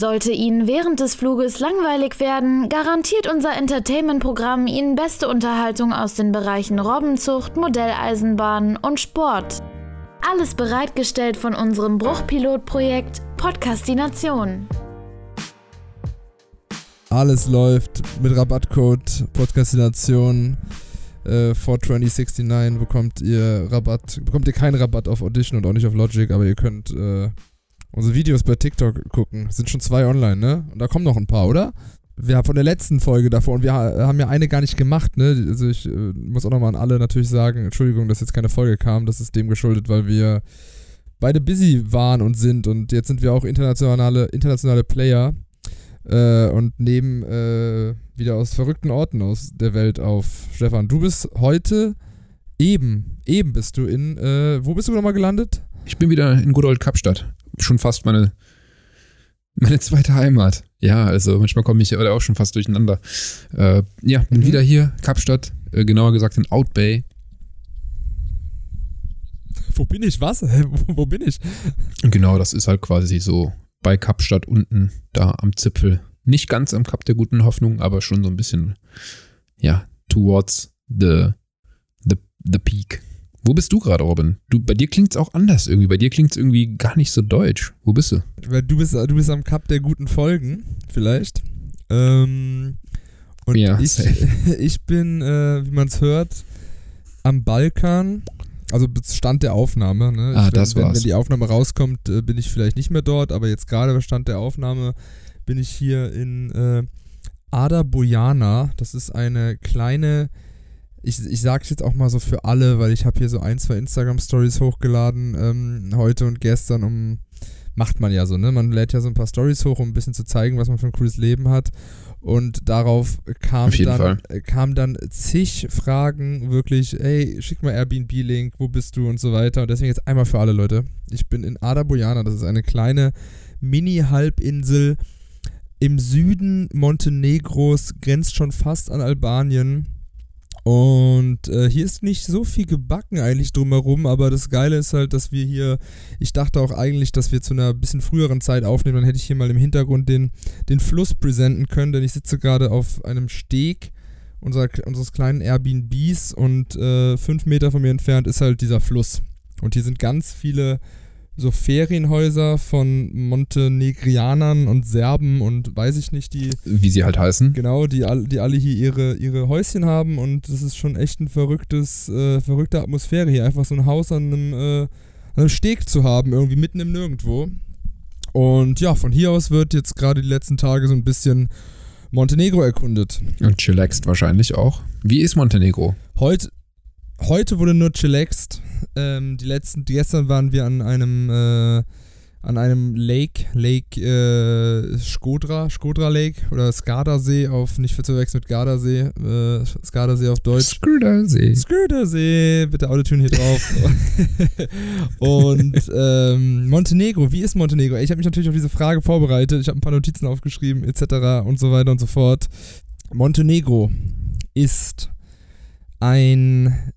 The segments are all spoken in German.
Sollte Ihnen während des Fluges langweilig werden, garantiert unser Entertainment-Programm Ihnen beste Unterhaltung aus den Bereichen Robbenzucht, Modelleisenbahn und Sport. Alles bereitgestellt von unserem Bruchpilotprojekt Podcastination. Alles läuft mit Rabattcode Podcastination äh, 42069 bekommt ihr Rabatt, bekommt ihr keinen Rabatt auf Audition und auch nicht auf Logic, aber ihr könnt äh, unsere Videos bei TikTok gucken. Sind schon zwei online, ne? Und da kommen noch ein paar, oder? Wir haben von der letzten Folge davor und wir haben ja eine gar nicht gemacht, ne? Also ich äh, muss auch nochmal an alle natürlich sagen, Entschuldigung, dass jetzt keine Folge kam. Das ist dem geschuldet, weil wir beide busy waren und sind und jetzt sind wir auch internationale, internationale Player äh, und nehmen äh, wieder aus verrückten Orten aus der Welt auf. Stefan, du bist heute eben, eben bist du in, äh, wo bist du nochmal gelandet? Ich bin wieder in Good Old Kapstadt. Schon fast meine, meine zweite Heimat. Ja, also manchmal komme ich auch schon fast durcheinander. Äh, ja, bin mhm. wieder hier, Kapstadt, äh, genauer gesagt in Outbay. Wo bin ich? Was? wo, wo bin ich? Genau, das ist halt quasi so bei Kapstadt unten, da am Zipfel. Nicht ganz am Kap der guten Hoffnung, aber schon so ein bisschen, ja, towards the, the, the peak. Wo bist du gerade, Robin? Du, bei dir klingt es auch anders irgendwie. Bei dir klingt es irgendwie gar nicht so deutsch. Wo bist du? Weil du bist, du bist am Kap der guten Folgen, vielleicht. Ähm, und ja, ich, ich bin, äh, wie man es hört, am Balkan also Stand der Aufnahme. Ne? Ah, ich, das wenn, war's. Wenn die Aufnahme rauskommt, äh, bin ich vielleicht nicht mehr dort, aber jetzt gerade bei Stand der Aufnahme bin ich hier in äh, Ada Bojana. Das ist eine kleine, ich, ich sage es jetzt auch mal so für alle, weil ich habe hier so ein, zwei Instagram-Stories hochgeladen ähm, heute und gestern, um macht man ja so, ne? Man lädt ja so ein paar Stories hoch, um ein bisschen zu zeigen, was man für ein cooles Leben hat. Und darauf kam dann, äh, kam dann zig Fragen, wirklich, hey, schick mal Airbnb-Link, wo bist du und so weiter. Und deswegen jetzt einmal für alle Leute. Ich bin in Ada Bojana, das ist eine kleine Mini-Halbinsel im Süden Montenegros, grenzt schon fast an Albanien. Und äh, hier ist nicht so viel gebacken eigentlich drumherum, aber das Geile ist halt, dass wir hier, ich dachte auch eigentlich, dass wir zu einer bisschen früheren Zeit aufnehmen, dann hätte ich hier mal im Hintergrund den, den Fluss präsenten können, denn ich sitze gerade auf einem Steg unserer, unseres kleinen Airbnbs und äh, fünf Meter von mir entfernt ist halt dieser Fluss. Und hier sind ganz viele so Ferienhäuser von Montenegrianern und Serben und weiß ich nicht, die. Wie sie halt heißen. Genau, die, die alle hier ihre, ihre Häuschen haben und das ist schon echt ein verrücktes, äh, verrückte Atmosphäre hier. Einfach so ein Haus an einem, äh, an einem Steg zu haben, irgendwie mitten im Nirgendwo. Und ja, von hier aus wird jetzt gerade die letzten Tage so ein bisschen Montenegro erkundet. Und chillaxt wahrscheinlich auch. Wie ist Montenegro? Heute, heute wurde nur chillaxt. Ähm, die letzten, die gestern waren wir an einem, äh, an einem Lake, Lake äh, Skodra, Skodra Lake oder Skadasee auf, nicht zu verwechseln mit Gardasee, äh, Skadasee auf Deutsch. Skadasee. Skadasee, bitte Autotune hier drauf. Und ähm, Montenegro, wie ist Montenegro? Ich habe mich natürlich auf diese Frage vorbereitet, ich habe ein paar Notizen aufgeschrieben, etc. und so weiter und so fort. Montenegro ist ein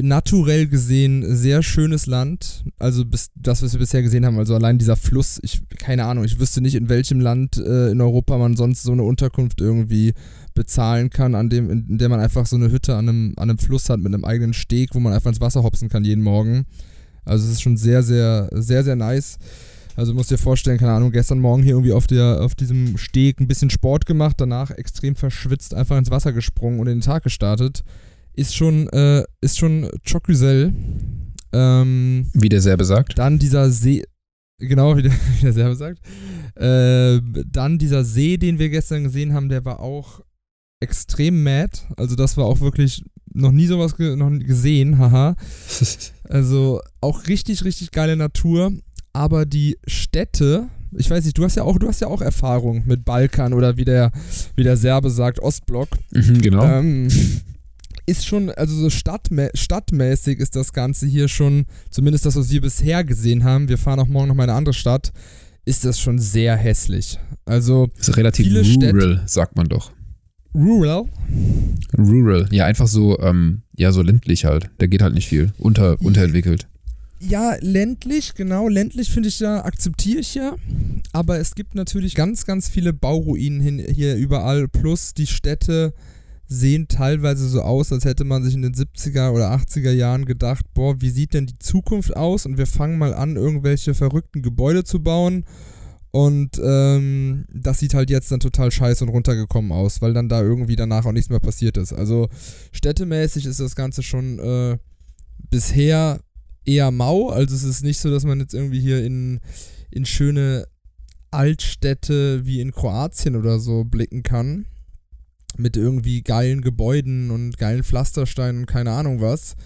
naturell gesehen sehr schönes Land. Also bis, das, was wir bisher gesehen haben, also allein dieser Fluss, ich, keine Ahnung, ich wüsste nicht, in welchem Land äh, in Europa man sonst so eine Unterkunft irgendwie bezahlen kann, an dem, in, in der man einfach so eine Hütte an einem, an einem Fluss hat mit einem eigenen Steg, wo man einfach ins Wasser hopsen kann jeden Morgen. Also es ist schon sehr, sehr, sehr, sehr nice. Also du musst dir vorstellen, keine Ahnung, gestern Morgen hier irgendwie auf, der, auf diesem Steg ein bisschen Sport gemacht, danach extrem verschwitzt einfach ins Wasser gesprungen und in den Tag gestartet ist schon, äh, ist schon Chocusel. Ähm, wie der Serbe sagt. Dann dieser See, genau wie der, wie der Serbe sagt. Äh, dann dieser See, den wir gestern gesehen haben, der war auch extrem mad. Also das war auch wirklich noch nie sowas ge noch gesehen, haha. also auch richtig, richtig geile Natur. Aber die Städte, ich weiß nicht, du hast ja auch, du hast ja auch Erfahrung mit Balkan oder wie der, wie der Serbe sagt, Ostblock. Mhm, genau. Ähm, ist schon, also so stadtmä stadtmäßig ist das Ganze hier schon, zumindest das, was wir bisher gesehen haben, wir fahren auch morgen noch mal in eine andere Stadt, ist das schon sehr hässlich. Also ist relativ viele rural, Städte, sagt man doch. Rural? Rural, ja, einfach so, ähm, ja, so ländlich halt. Da geht halt nicht viel. Unter, unterentwickelt. Ja, ländlich, genau. Ländlich finde ich ja, akzeptiere ich ja. Aber es gibt natürlich ganz, ganz viele Bauruinen hin, hier überall. Plus die Städte sehen teilweise so aus, als hätte man sich in den 70er oder 80er Jahren gedacht, boah, wie sieht denn die Zukunft aus? Und wir fangen mal an, irgendwelche verrückten Gebäude zu bauen. Und ähm, das sieht halt jetzt dann total scheiße und runtergekommen aus, weil dann da irgendwie danach auch nichts mehr passiert ist. Also städtemäßig ist das Ganze schon äh, bisher eher mau. Also es ist nicht so, dass man jetzt irgendwie hier in, in schöne Altstädte wie in Kroatien oder so blicken kann. Mit irgendwie geilen Gebäuden und geilen Pflastersteinen und keine Ahnung was.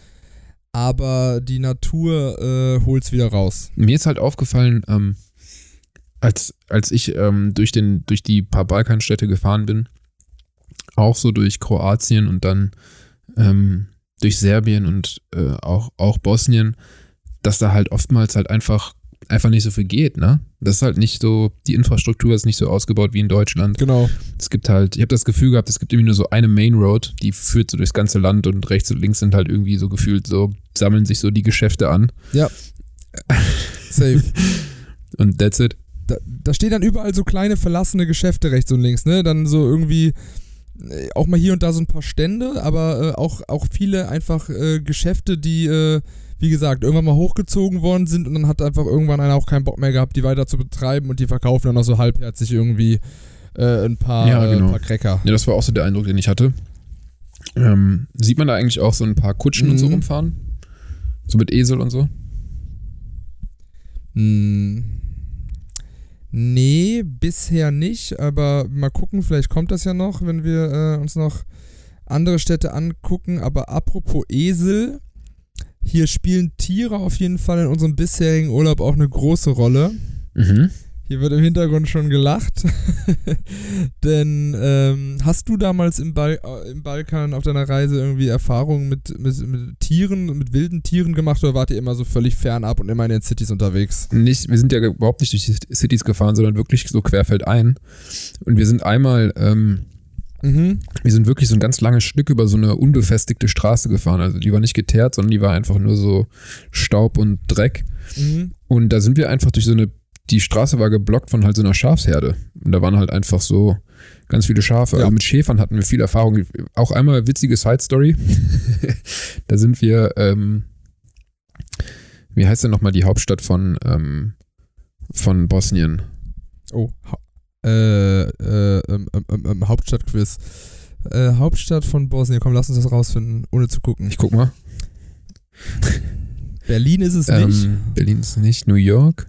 Aber die Natur äh, holt's wieder raus. Mir ist halt aufgefallen, ähm, als, als ich ähm, durch, den, durch die paar Balkanstädte gefahren bin, auch so durch Kroatien und dann ähm, durch Serbien und äh, auch, auch Bosnien, dass da halt oftmals halt einfach, einfach nicht so viel geht, ne? Das ist halt nicht so, die Infrastruktur ist nicht so ausgebaut wie in Deutschland. Genau. Es gibt halt, ich habe das Gefühl gehabt, es gibt irgendwie nur so eine Main Road, die führt so durchs ganze Land und rechts und links sind halt irgendwie so gefühlt so, sammeln sich so die Geschäfte an. Ja. Safe. und that's it. Da, da stehen dann überall so kleine verlassene Geschäfte rechts und links, ne? Dann so irgendwie äh, auch mal hier und da so ein paar Stände, aber äh, auch, auch viele einfach äh, Geschäfte, die, äh, wie gesagt, irgendwann mal hochgezogen worden sind und dann hat einfach irgendwann einer auch keinen Bock mehr gehabt, die weiter zu betreiben und die verkaufen dann noch so halbherzig irgendwie äh, ein paar, Ja, genau. paar Cracker. Ja, das war auch so der Eindruck, den ich hatte. Ähm, sieht man da eigentlich auch so ein paar Kutschen und so Mhm. rumfahren? So mit Esel und so? Hm. Nee, bisher nicht, aber mal gucken, vielleicht kommt das ja noch, wenn wir äh, uns noch andere Städte angucken. Aber apropos Esel, hier spielen Tiere auf jeden Fall in unserem bisherigen Urlaub auch eine große Rolle. Mhm. Hier wird im Hintergrund schon gelacht. Denn ähm, hast du damals im, Bal äh, im Balkan auf deiner Reise irgendwie Erfahrungen mit, mit, mit Tieren, mit wilden Tieren gemacht oder wart ihr immer so völlig fernab und immer in den Cities unterwegs? Nicht, wir sind ja überhaupt nicht durch die Cities gefahren, sondern wirklich so querfeldein. Und wir sind einmal, ähm, Mhm. wir sind wirklich so ein ganz langes Stück über so eine unbefestigte Straße gefahren. Also die war nicht geteert, sondern die war einfach nur so Staub und Dreck. Mhm. Und da sind wir einfach durch so eine, die Straße war geblockt von halt so einer Schafsherde. Und da waren halt einfach so ganz viele Schafe. Ja. Also mit Schäfern hatten wir viel Erfahrung. Auch einmal witzige Side Story. da sind wir, ähm, wie heißt denn nochmal die Hauptstadt von, ähm, von Bosnien? Oh, äh, äh, ähm, ähm, ähm, Hauptstadtquiz. Äh, Hauptstadt von Bosnien. Komm, lass uns das rausfinden, ohne zu gucken. Ich guck mal. Berlin ist es nicht. Ähm, Berlin ist nicht. New York?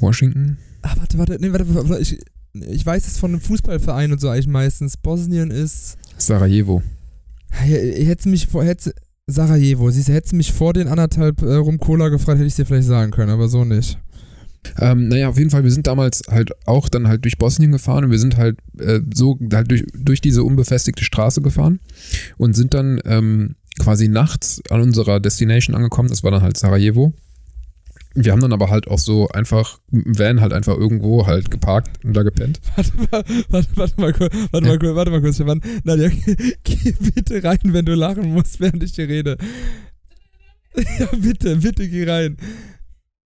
Washington? Ah, warte, warte, nee, warte, warte ich, ich weiß es von einem Fußballverein und so eigentlich meistens. Bosnien ist. Sarajevo. Hätte mich vor. Hätte, Sarajevo, siehst du, hättest du mich vor den anderthalb äh, rum Cola gefragt, hätte ich dir vielleicht sagen können, aber so nicht. Ähm, naja, auf jeden Fall, wir sind damals halt auch dann halt durch Bosnien gefahren und wir sind halt äh, so halt durch, durch diese unbefestigte Straße gefahren und sind dann ähm, quasi nachts an unserer Destination angekommen. Das war dann halt Sarajevo. Wir haben dann aber halt auch so einfach dem Van halt einfach irgendwo halt geparkt und da gepennt. Warte mal, warte, warte mal kurz, warte mal kurz, warte mal kurz, Stefan. Nadja, geh bitte rein, wenn du lachen musst, während ich dir rede. Ja, bitte, bitte geh rein.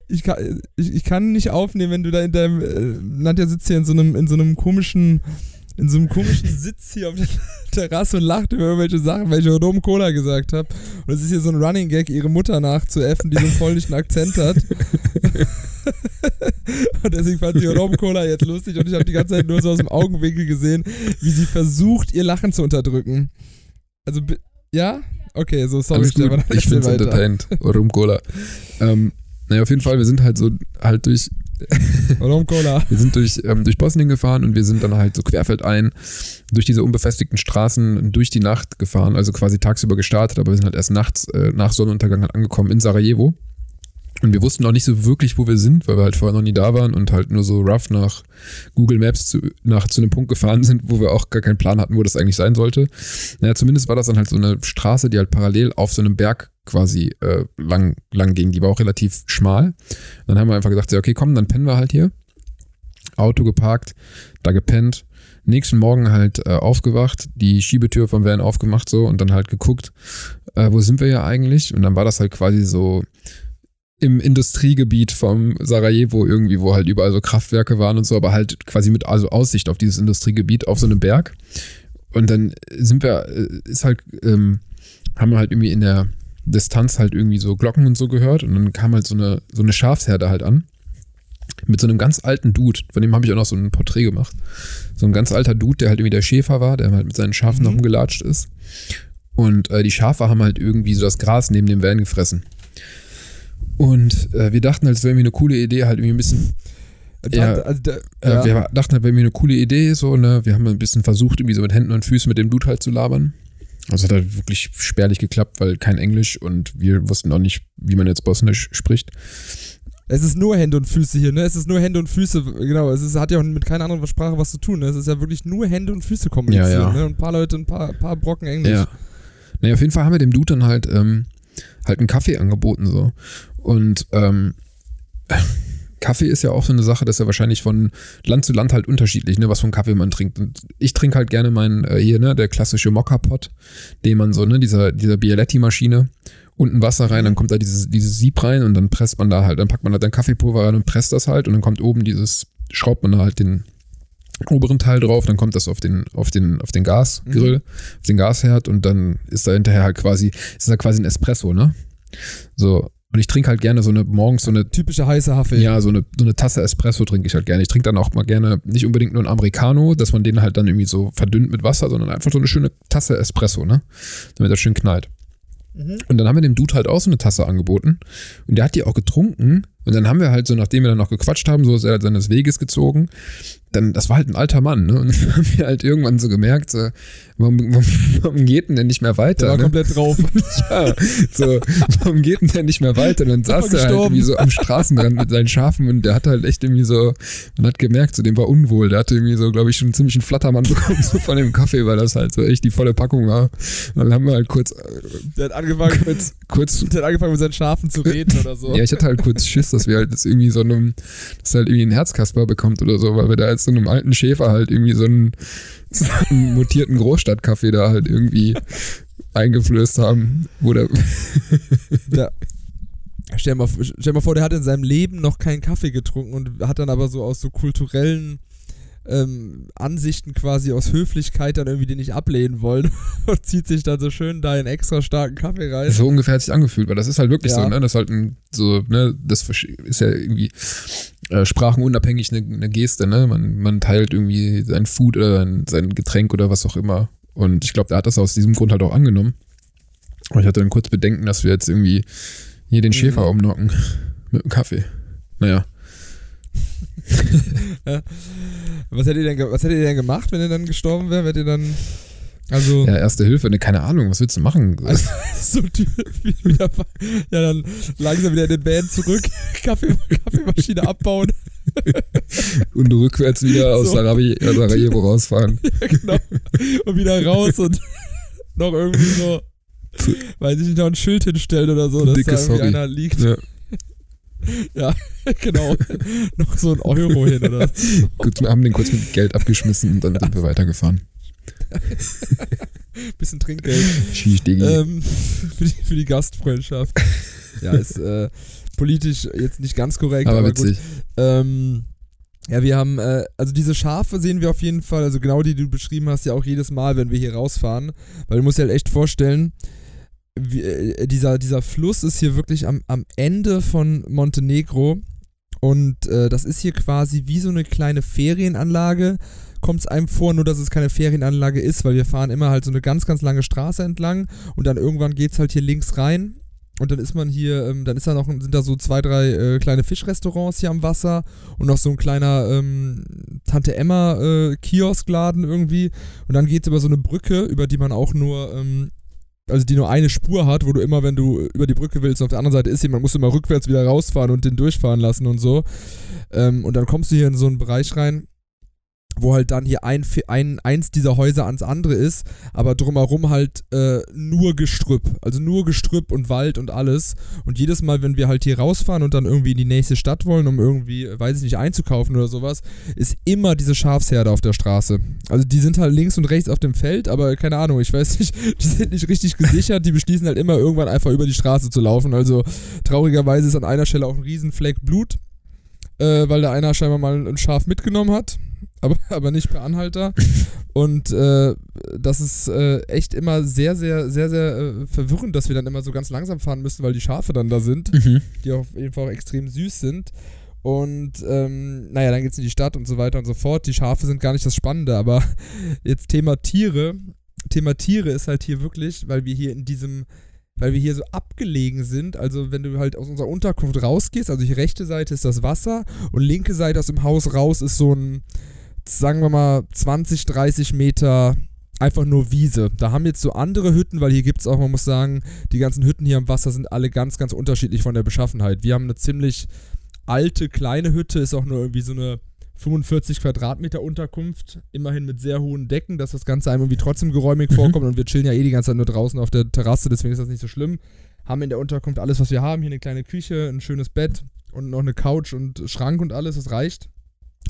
Ich kann, ich, ich kann nicht aufnehmen, wenn du da in deinem. Äh, Nadja sitzt hier in so einem, in so einem komischen. In so einem komischen Sitz hier auf der Terrasse und lacht über irgendwelche Sachen, weil ich Rom Cola gesagt habe. Und es ist hier so ein Running Gag, ihre Mutter nachzuäffen, die so einen polnischen Akzent hat. und deswegen fand sie Rom Cola jetzt lustig und ich habe die ganze Zeit nur so aus dem Augenwinkel gesehen, wie sie versucht, ihr Lachen zu unterdrücken. Also, ja? Okay, so sorry, Alles gut, Stefan. ich bin's weiter. entertained. Rum Cola. Ähm, naja, auf jeden Fall, wir sind halt so halt durch Rom Cola. Wir sind durch, ähm, durch Bosnien gefahren und wir sind dann halt so querfeldein durch diese unbefestigten Straßen durch die Nacht gefahren, also quasi tagsüber gestartet, aber wir sind halt erst nachts äh, nach Sonnenuntergang halt angekommen in Sarajevo. Und wir wussten auch nicht so wirklich, wo wir sind, weil wir halt vorher noch nie da waren und halt nur so rough nach Google Maps zu, nach, zu einem Punkt gefahren sind, wo wir auch gar keinen Plan hatten, wo das eigentlich sein sollte. Naja, zumindest war das dann halt so eine Straße, die halt parallel auf so einem Berg quasi äh, lang, lang ging. Die war auch relativ schmal. Dann haben wir einfach gesagt, okay, komm, dann pennen wir halt hier. Auto geparkt, da gepennt. Nächsten Morgen halt äh, aufgewacht, die Schiebetür vom Van aufgemacht so und dann halt geguckt, äh, wo sind wir ja eigentlich? Und dann war das halt quasi so im Industriegebiet vom Sarajevo irgendwie, wo halt überall so Kraftwerke waren und so, aber halt quasi mit also Aussicht auf dieses Industriegebiet auf so einem Berg. Und dann sind wir, äh, ist halt, ähm, haben wir halt irgendwie in der Distanz halt irgendwie so Glocken und so gehört und dann kam halt so eine, so eine Schafsherde halt an. Mit so einem ganz alten Dude, von dem habe ich auch noch so ein Porträt gemacht. So ein ganz alter Dude, der halt irgendwie der Schäfer war, der halt mit seinen Schafen Mhm. noch rumgelatscht ist. Und äh, die Schafe haben halt irgendwie so das Gras neben dem Van gefressen. Und äh, wir dachten halt, es wäre irgendwie eine coole Idee, halt irgendwie ein bisschen Ja. also, der, Äh, ja. Wir dachten halt, wäre mir eine coole Idee, so, ne? Wir haben ein bisschen versucht, irgendwie so mit Händen und Füßen mit dem Dude halt zu labern. Also hat halt wirklich spärlich geklappt, weil kein Englisch und wir wussten auch nicht, wie man jetzt Bosnisch spricht. Es ist nur Hände und Füße hier, ne? Es ist nur Hände und Füße, genau. Es ist, hat ja auch mit keiner anderen Sprache was zu tun. Ne? Es ist ja wirklich nur Hände und Füße kommunizieren, Ja, ja. ne? Und ein paar Leute, ein paar, paar Brocken Englisch. Ja. Naja, auf jeden Fall haben wir dem Dude dann halt, ähm, halt einen Kaffee angeboten, so. Und, ähm, Kaffee ist ja auch so eine Sache, das ist ja wahrscheinlich von Land zu Land halt unterschiedlich, ne, was für einen Kaffee man trinkt. Und ich trinke halt gerne meinen, äh, hier, ne, der klassische Mokka-Pot, den man so, ne, dieser, dieser Bialetti-Maschine, unten Wasser rein, dann kommt da dieses, dieses Sieb rein und dann presst man da halt, dann packt man da dann Kaffeepulver rein und presst das halt und dann kommt oben dieses, schraubt man da halt den oberen Teil drauf, dann kommt das auf den, auf den, auf den Gasgrill, auf den Gasherd und dann ist da hinterher halt quasi, ist da quasi ein Espresso, ne? So. Und ich trinke halt gerne so eine, morgens so eine Typische heiße Haffee. ja, so eine, so eine Tasse Espresso trinke ich halt gerne. Ich trinke dann auch mal gerne nicht unbedingt nur einen Americano, dass man den halt dann irgendwie so verdünnt mit Wasser, sondern einfach so eine schöne Tasse Espresso, ne? Damit das schön knallt. Mhm. Und dann haben wir dem Dude halt auch so eine Tasse angeboten. Und der hat die auch getrunken. Und dann haben wir halt so, nachdem wir dann noch gequatscht haben, so ist er halt seines Weges gezogen. Dann, das war halt ein alter Mann, ne? Und dann haben wir halt irgendwann so gemerkt, so, warum, warum, warum geht denn der nicht mehr Der weiter? war Ne? komplett drauf. Ja, so, warum geht denn der nicht mehr weiter? Und dann saß der halt irgendwie so am Straßenrand mit seinen Schafen und der hatte halt echt irgendwie so, man hat gemerkt, so dem war unwohl. Der hatte irgendwie so, glaube ich, schon ziemlich einen Flattermann bekommen so von dem Kaffee, weil das halt so echt die volle Packung war. Und dann haben wir halt kurz, Der hat angefangen, kurz, kurz, der hat angefangen mit seinen Schafen zu reden oder so. ja, ich hatte halt kurz Schiss, dass wir halt jetzt irgendwie so einem, dass er halt irgendwie einen Herzkasper bekommt oder so, weil wir da jetzt so einem alten Schäfer halt irgendwie so einen, so einen mutierten Großstadtkaffee da halt irgendwie eingeflößt haben, wo der, Der, stell, dir mal, stell mal vor, der hat in seinem Leben noch keinen Kaffee getrunken und hat dann aber so aus so kulturellen ähm, Ansichten quasi aus Höflichkeit dann irgendwie den nicht ablehnen wollen und zieht sich dann so schön da einen extra starken Kaffee rein. So ungefähr hat sich angefühlt, weil das ist halt wirklich Ja. so, ne? Das ist halt ein, so, ne, das ist ja irgendwie äh, sprachenunabhängig eine, eine Geste, ne? Man, man teilt irgendwie sein Food oder sein, sein Getränk oder was auch immer. Und ich glaube, der hat das aus diesem Grund halt auch angenommen. Aber ich hatte dann kurz Bedenken, dass wir jetzt irgendwie hier den Mhm. Schäfer umnocken mit dem Kaffee. Naja. Was hättet ihr denn, was hättet ihr denn gemacht, wenn er dann gestorben wäre? Wärt ihr dann. Also. Ja, erste Hilfe, ne, keine Ahnung, was willst du machen? Also, so wieder, ja, dann langsam wieder in den Van zurück, Kaffee, Kaffeemaschine abbauen. Und rückwärts wieder aus So. Sarajevo, Sarajevo rausfahren. Ja, genau. Und wieder raus und noch irgendwie so, weiß ich nicht, noch ein Schild hinstellen oder so, dass Dicke da irgendwie Sorry. einer liegt. Ja. Ja, genau. noch so ein Euro hin oder so. Gut, wir haben den kurz mit Geld abgeschmissen und dann sind wir weitergefahren. Bisschen Trinkgeld. Diggi. ähm, für, die, für die Gastfreundschaft. Ja, ist äh, politisch jetzt nicht ganz korrekt, aber, aber gut. witzig. Ähm, ja, wir haben, äh, also diese Schafe sehen wir auf jeden Fall, also genau die, die du beschrieben hast, ja auch jedes Mal, wenn wir hier rausfahren. Weil du musst dir halt echt vorstellen, wie, äh, dieser, dieser Fluss ist hier wirklich am, am Ende von Montenegro. Und äh, das ist hier quasi wie so eine kleine Ferienanlage. Kommt es einem vor, nur dass es keine Ferienanlage ist, weil wir fahren immer halt so eine ganz, ganz lange Straße entlang und dann irgendwann geht es halt hier links rein und dann ist man hier, ähm, dann ist da noch, sind da so zwei, drei äh, kleine Fischrestaurants hier am Wasser und noch so ein kleiner ähm, Tante Emma äh, Kioskladen irgendwie. Und dann geht es über so eine Brücke, über die man auch nur, ähm, also die nur eine Spur hat, wo du immer, wenn du über die Brücke willst, auf der anderen Seite ist jemand, musst du immer rückwärts wieder rausfahren und den durchfahren lassen und so. Ähm, und dann kommst du hier in so einen Bereich rein. Wo halt dann hier ein, ein, eins dieser Häuser ans andere ist, aber drumherum halt äh, nur Gestrüpp. Also nur Gestrüpp und Wald und alles. Und jedes Mal, wenn wir halt hier rausfahren und dann irgendwie in die nächste Stadt wollen, um irgendwie, weiß ich nicht, einzukaufen oder sowas, ist immer diese Schafsherde auf der Straße. Also die sind halt links und rechts auf dem Feld, aber keine Ahnung, ich weiß nicht, die sind nicht richtig gesichert, die beschließen halt immer irgendwann einfach über die Straße zu laufen. Also traurigerweise ist an einer Stelle auch ein Riesenfleck Blut. Äh, weil da einer scheinbar mal ein Schaf mitgenommen hat aber, aber nicht per Anhalter. Und äh, das ist äh, echt immer sehr, sehr, sehr, sehr äh, verwirrend, dass wir dann immer so ganz langsam fahren müssen, weil die Schafe dann da sind, mhm. die auf jeden Fall auch extrem süß sind. Und ähm, naja, dann geht es in die Stadt und so weiter und so fort. Die Schafe sind gar nicht das Spannende, aber jetzt Thema Tiere. Thema Tiere ist halt hier wirklich, weil wir hier in diesem weil wir hier so abgelegen sind. Also wenn du halt aus unserer Unterkunft rausgehst, also die rechte Seite ist das Wasser und linke Seite aus dem Haus raus ist so ein, sagen wir mal, 20, 30 Meter einfach nur Wiese. Da haben jetzt so andere Hütten, weil hier gibt es auch, man muss sagen, die ganzen Hütten hier am Wasser sind alle ganz, ganz unterschiedlich von der Beschaffenheit. Wir haben eine ziemlich alte, kleine Hütte, ist auch nur irgendwie so eine 45 Quadratmeter Unterkunft, immerhin mit sehr hohen Decken, dass das Ganze einem irgendwie trotzdem geräumig mhm. vorkommt und wir chillen ja eh die ganze Zeit nur draußen auf der Terrasse, deswegen ist das nicht so schlimm. Haben in der Unterkunft alles, was wir haben, hier eine kleine Küche, ein schönes Bett und noch eine Couch und Schrank und alles, das reicht.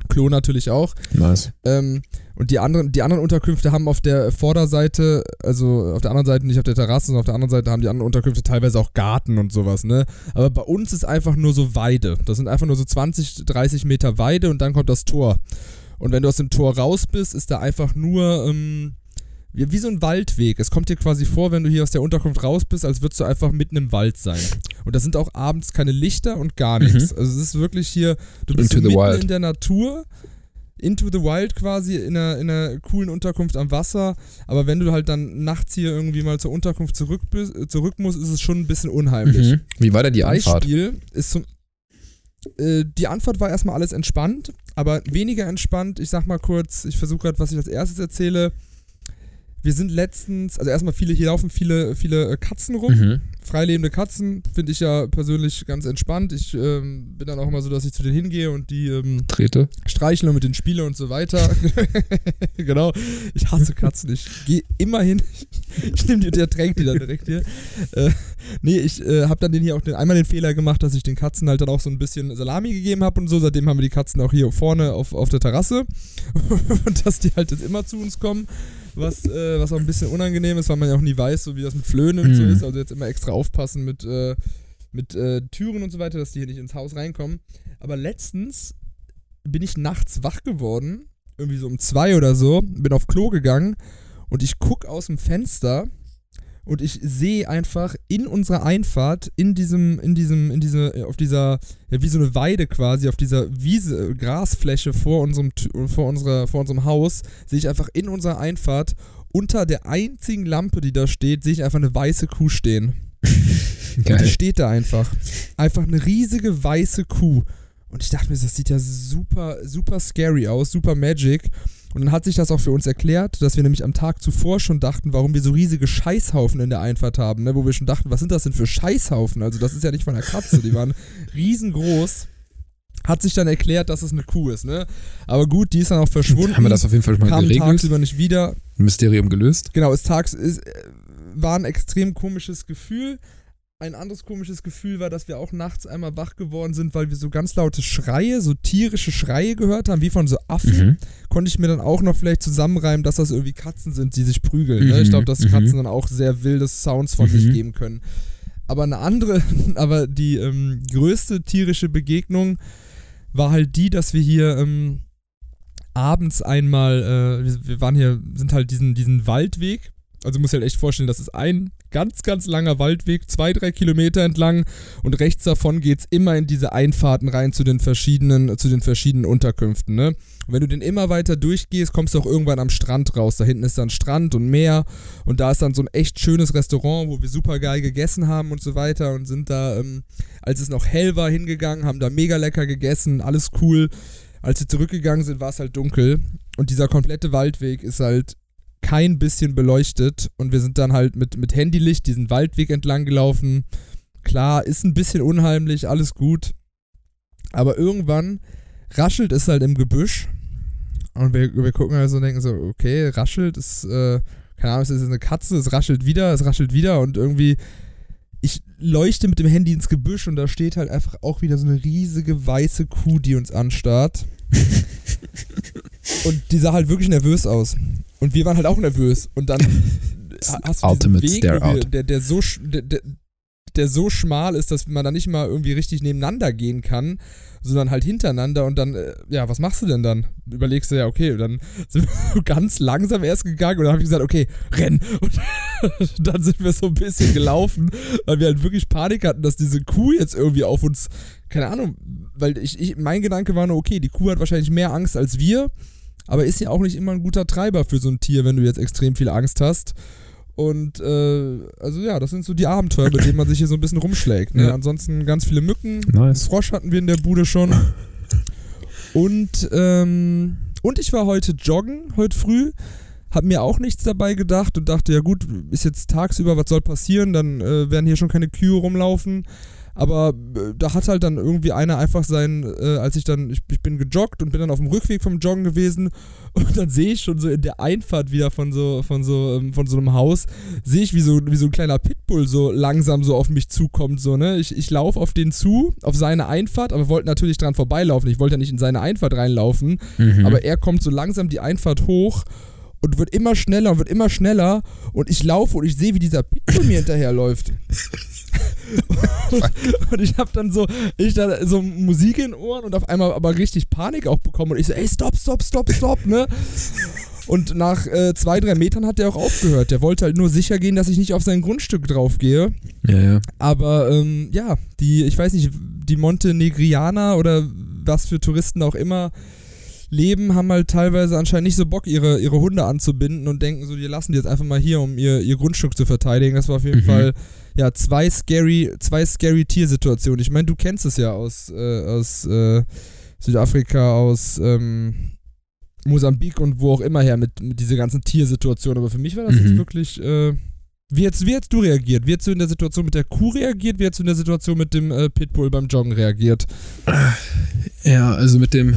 Klo natürlich auch. Nice. Ähm, und die anderen, die anderen Unterkünfte haben auf der Vorderseite, also auf der anderen Seite nicht auf der Terrasse, sondern auf der anderen Seite haben die anderen Unterkünfte teilweise auch Garten und sowas, ne? Aber bei uns ist einfach nur so Weide. Das sind einfach nur so 20, 30 Meter Weide und dann kommt das Tor. Und wenn du aus dem Tor raus bist, ist da einfach nur, ähm, wie, so ein Waldweg. Es kommt dir quasi vor, wenn du hier aus der Unterkunft raus bist, als würdest du einfach mitten im Wald sein. Und da sind auch abends keine Lichter und gar nichts. Mhm. Also es ist wirklich hier, du bist so mitten wild. in der Natur, into the wild quasi, in einer, in einer coolen Unterkunft am Wasser. Aber wenn du halt dann nachts hier irgendwie mal zur Unterkunft zurück, zurück musst, ist es schon ein bisschen unheimlich. Mhm. Wie war da die Anfahrt? Beispiel ist zum, äh, die Antwort war erstmal alles entspannt, aber weniger entspannt. Ich sag mal kurz, ich versuche gerade, was ich als erstes erzähle wir sind letztens, also erstmal viele, hier laufen viele, viele äh, Katzen rum. Mhm. Freilebende Katzen finde ich ja persönlich ganz entspannt. Ich ähm, bin dann auch immer so, dass ich zu denen hingehe und die ähm, Trete. streichle mit den Spiele und so weiter. genau. Ich hasse Katzen. Ich gehe immer hin. ich nehme die und der tränkt die dann direkt hier. Äh, nee, ich äh, habe dann den hier auch den, einmal den Fehler gemacht, dass ich den Katzen halt dann auch so ein bisschen Salami gegeben habe und so. Seitdem haben wir die Katzen auch hier vorne auf, auf der Terrasse. und dass die halt jetzt immer zu uns kommen was, äh, was auch ein bisschen unangenehm ist, weil man ja auch nie weiß, so wie das mit Flöhen und mhm. so ist. Also jetzt immer extra aufpassen mit, äh, mit äh, Türen und so weiter, dass die hier nicht ins Haus reinkommen. Aber letztens bin ich nachts wach geworden, irgendwie so um zwei oder so, bin auf Klo gegangen und ich gucke aus dem Fenster und ich sehe einfach in unserer Einfahrt, in diesem, in diesem, in diese, äh, auf dieser, ja, wie so eine Weide quasi, auf dieser Wiese, Grasfläche vor unserem, vor unserer, vor unserem Haus, sehe ich einfach in unserer Einfahrt unter der einzigen Lampe, die da steht, sehe ich einfach eine weiße Kuh stehen. Geil. Und die steht da einfach. Einfach eine riesige weiße Kuh. Und ich dachte mir, das sieht ja super, super scary aus, super magic. Und dann hat sich das auch für uns erklärt, dass wir nämlich am Tag zuvor schon dachten, warum wir so riesige Scheißhaufen in der Einfahrt haben, ne? wo wir schon dachten, was sind das denn für Scheißhaufen? Also das ist ja nicht von einer Katze, die waren riesengroß. Hat sich dann erklärt, dass es eine Kuh ist, ne? Aber gut, die ist dann auch verschwunden. Haben wir das auf jeden Fall mal kam geregelt? tagsüber nicht wieder. Mysterium gelöst? Genau, es tags ist, äh, war ein extrem komisches Gefühl ein anderes komisches Gefühl war, dass wir auch nachts einmal wach geworden sind, weil wir so ganz laute Schreie, so tierische Schreie gehört haben, wie von so Affen. Mhm. Konnte ich mir dann auch noch vielleicht zusammenreimen, dass das irgendwie Katzen sind, die sich prügeln. Mhm. Ne? Ich glaube, dass mhm. Katzen dann auch sehr wilde Sounds von sich mhm. geben können. Aber eine andere, aber die ähm, größte tierische Begegnung war halt die, dass wir hier ähm, abends einmal, äh, wir, wir waren hier, sind halt diesen, diesen Waldweg also muss ich halt echt vorstellen, das ist ein ganz, ganz langer Waldweg, zwei, drei Kilometer entlang und rechts davon geht es immer in diese Einfahrten rein zu den verschiedenen, zu den verschiedenen Unterkünften, ne? Und wenn du den immer weiter durchgehst, kommst du auch irgendwann am Strand raus. Da hinten ist dann Strand und Meer und da ist dann so ein echt schönes Restaurant, wo wir super geil gegessen haben und so weiter und sind da, ähm, als es noch hell war, hingegangen, haben da mega lecker gegessen, alles cool. Als wir zurückgegangen sind, war es halt dunkel und dieser komplette Waldweg ist halt kein bisschen beleuchtet und wir sind dann halt mit, mit Handylicht diesen Waldweg entlang gelaufen. Klar, ist ein bisschen unheimlich, alles gut. Aber irgendwann raschelt es halt im Gebüsch Und wir, wir gucken halt so und denken so, okay, raschelt, ist, äh, keine Ahnung, es ist eine Katze, es raschelt wieder, es raschelt wieder und irgendwie, ich leuchte mit dem Handy ins Gebüsch und da steht halt einfach auch wieder so eine riesige weiße Kuh, die uns anstarrt. und die sah halt wirklich nervös aus. Und wir waren halt auch nervös. Und dann hast du Ultimate diesen Weg, wir, der, der, so, der, der so schmal ist, dass man da nicht mal irgendwie richtig nebeneinander gehen kann, sondern halt hintereinander und dann, äh, ja, was machst du denn dann? Überlegst du ja, okay, dann sind wir so ganz langsam erst gegangen und dann habe ich gesagt, okay, renn. Und dann sind wir so ein bisschen gelaufen, weil wir halt wirklich Panik hatten, dass diese Kuh jetzt irgendwie auf uns, keine Ahnung, weil ich, ich mein Gedanke war nur, okay, die Kuh hat wahrscheinlich mehr Angst als wir, aber ist ja auch nicht immer ein guter Treiber für so ein Tier, wenn du jetzt extrem viel Angst hast. Und äh, also ja, das sind so die Abenteuer, mit denen man sich hier so ein bisschen rumschlägt. Ne? Ja. Ansonsten ganz viele Mücken. Nice. Frosch hatten wir in der Bude schon. Und, ähm, und ich war heute joggen, heute früh. Hab mir auch nichts dabei gedacht und dachte, ja gut, ist jetzt tagsüber, was soll passieren? Dann äh, werden hier schon keine Kühe rumlaufen. Aber äh, da hat halt dann irgendwie einer einfach sein, äh, als ich dann, ich, ich bin gejoggt und bin dann auf dem Rückweg vom Joggen gewesen und dann sehe ich schon so in der Einfahrt wieder von so, von so, ähm, von so einem Haus, sehe ich, wie so, wie so ein kleiner Pitbull so langsam so auf mich zukommt, so, ne? Ich, ich laufe auf den zu, auf seine Einfahrt, aber wollte natürlich dran vorbeilaufen. Ich wollte ja nicht in seine Einfahrt reinlaufen, Mhm. aber er kommt so langsam die Einfahrt hoch und wird immer schneller und wird immer schneller und ich laufe und ich sehe, wie dieser Pitbull mir hinterherläuft. und ich habe dann so, ich da so Musik in den Ohren und auf einmal aber richtig Panik auch bekommen und ich so, ey, stopp, stopp, stopp, stopp, ne? Und nach äh, zwei, drei Metern hat der auch aufgehört. Der wollte halt nur sicher gehen, dass ich nicht auf sein Grundstück draufgehe. ja, ja. Aber ähm, ja, die, ich weiß nicht, die Montenegrianer oder was für Touristen auch immer leben, haben halt teilweise anscheinend nicht so Bock, ihre, ihre Hunde anzubinden und denken so, die lassen die jetzt einfach mal hier, um ihr, ihr Grundstück zu verteidigen. Das war auf jeden Mhm. Fall, ja, zwei scary, zwei scary Tiersituationen. Ich meine, du kennst es ja aus, äh, aus äh, Südafrika, aus ähm, Mosambik und wo auch immer her mit, mit dieser ganzen Tiersituation. Aber für mich war das jetzt Mhm. wirklich, äh, wie hättest, wie du reagiert? Wie hättest du in der Situation mit der Kuh reagiert? Wie hättest du in der Situation mit dem äh, Pitbull beim Joggen reagiert? Ja, also mit dem,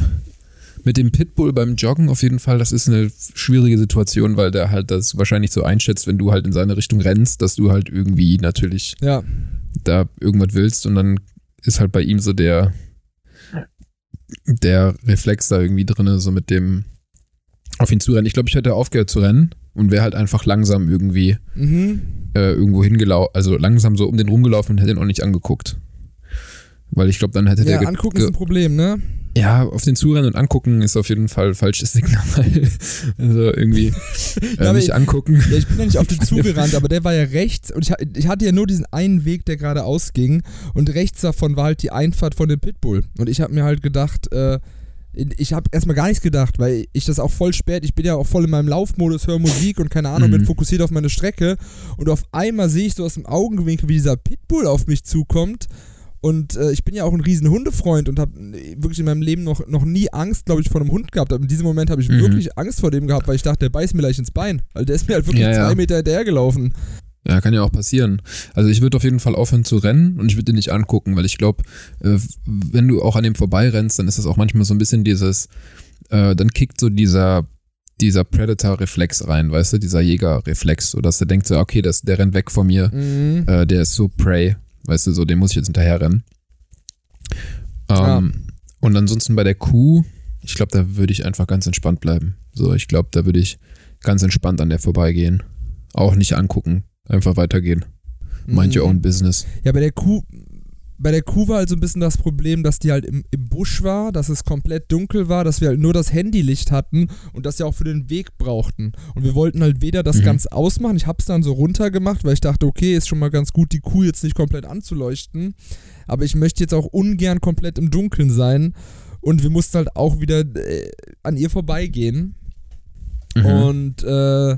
mit dem Pitbull beim Joggen auf jeden Fall, das ist eine schwierige Situation, weil der halt das wahrscheinlich so einschätzt, wenn du halt in seine Richtung rennst, dass du halt irgendwie natürlich Ja, da irgendwas willst und dann ist halt bei ihm so der, der Reflex da irgendwie drin, so mit dem auf ihn zu rennen. Ich glaube, ich hätte aufgehört zu rennen und wäre halt einfach langsam irgendwie mhm. äh, irgendwo hingelaufen, also langsam so um den rumgelaufen und hätte ihn auch nicht angeguckt. Weil ich glaube, dann hätte Ja, der angucken ist ein Problem, ne? Ja, auf den Zurennen und angucken ist auf jeden Fall falsches Signal. also irgendwie äh, aber nicht ich- angucken. Ja, ich bin ja nicht auf den zugerannt, aber der war ja rechts und ich, ich hatte ja nur diesen einen Weg, der gerade ausging und rechts davon war halt die Einfahrt von dem Pitbull. Und ich habe mir halt gedacht, äh, ich habe erstmal gar nichts gedacht, weil ich das auch voll spät, ich bin ja auch voll in meinem Laufmodus, höre Musik und keine Ahnung, Mhm. bin fokussiert auf meine Strecke und auf einmal sehe ich so aus dem Augenwinkel, wie dieser Pitbull auf mich zukommt. Und äh, ich bin ja auch ein riesen Hundefreund und habe wirklich in meinem Leben noch, noch nie Angst, glaube ich, vor einem Hund gehabt. Aber in diesem Moment habe ich Mhm. wirklich Angst vor dem gehabt, weil ich dachte, der beißt mir gleich ins Bein. Weil der ist mir halt wirklich Ja, ja. zwei Meter hinterhergelaufen. Ja, kann ja auch passieren. Also ich würde auf jeden Fall aufhören zu rennen und ich würde ihn nicht angucken, weil ich glaube, äh, wenn du auch an dem vorbeirennst, dann ist das auch manchmal so ein bisschen dieses, äh, dann kickt so dieser dieser Predator-Reflex rein, weißt du, dieser Jäger-Reflex, so dass der denkt so, okay, das, der rennt weg von mir, Mhm. äh, der ist so Prey, weißt du, so, dem muss ich jetzt hinterher rennen. Ähm, Ja. Und ansonsten bei der Kuh, ich glaube, da würde ich einfach ganz entspannt bleiben. So, ich glaube, da würde ich ganz entspannt an der vorbeigehen. Auch nicht angucken, einfach weitergehen. Mind your Mhm. own business. Ja, bei der Kuh, bei der Kuh war halt so ein bisschen das Problem, dass die halt im, im Busch war, dass es komplett dunkel war, dass wir halt nur das Handylicht hatten und das ja auch für den Weg brauchten. Und wir wollten halt weder das Mhm. ganz ausmachen, ich hab's dann so runtergemacht, weil ich dachte, okay, ist schon mal ganz gut, die Kuh jetzt nicht komplett anzuleuchten. Aber ich möchte jetzt auch ungern komplett im Dunkeln sein. Und wir mussten halt auch wieder äh, an ihr vorbeigehen. Mhm. Und äh,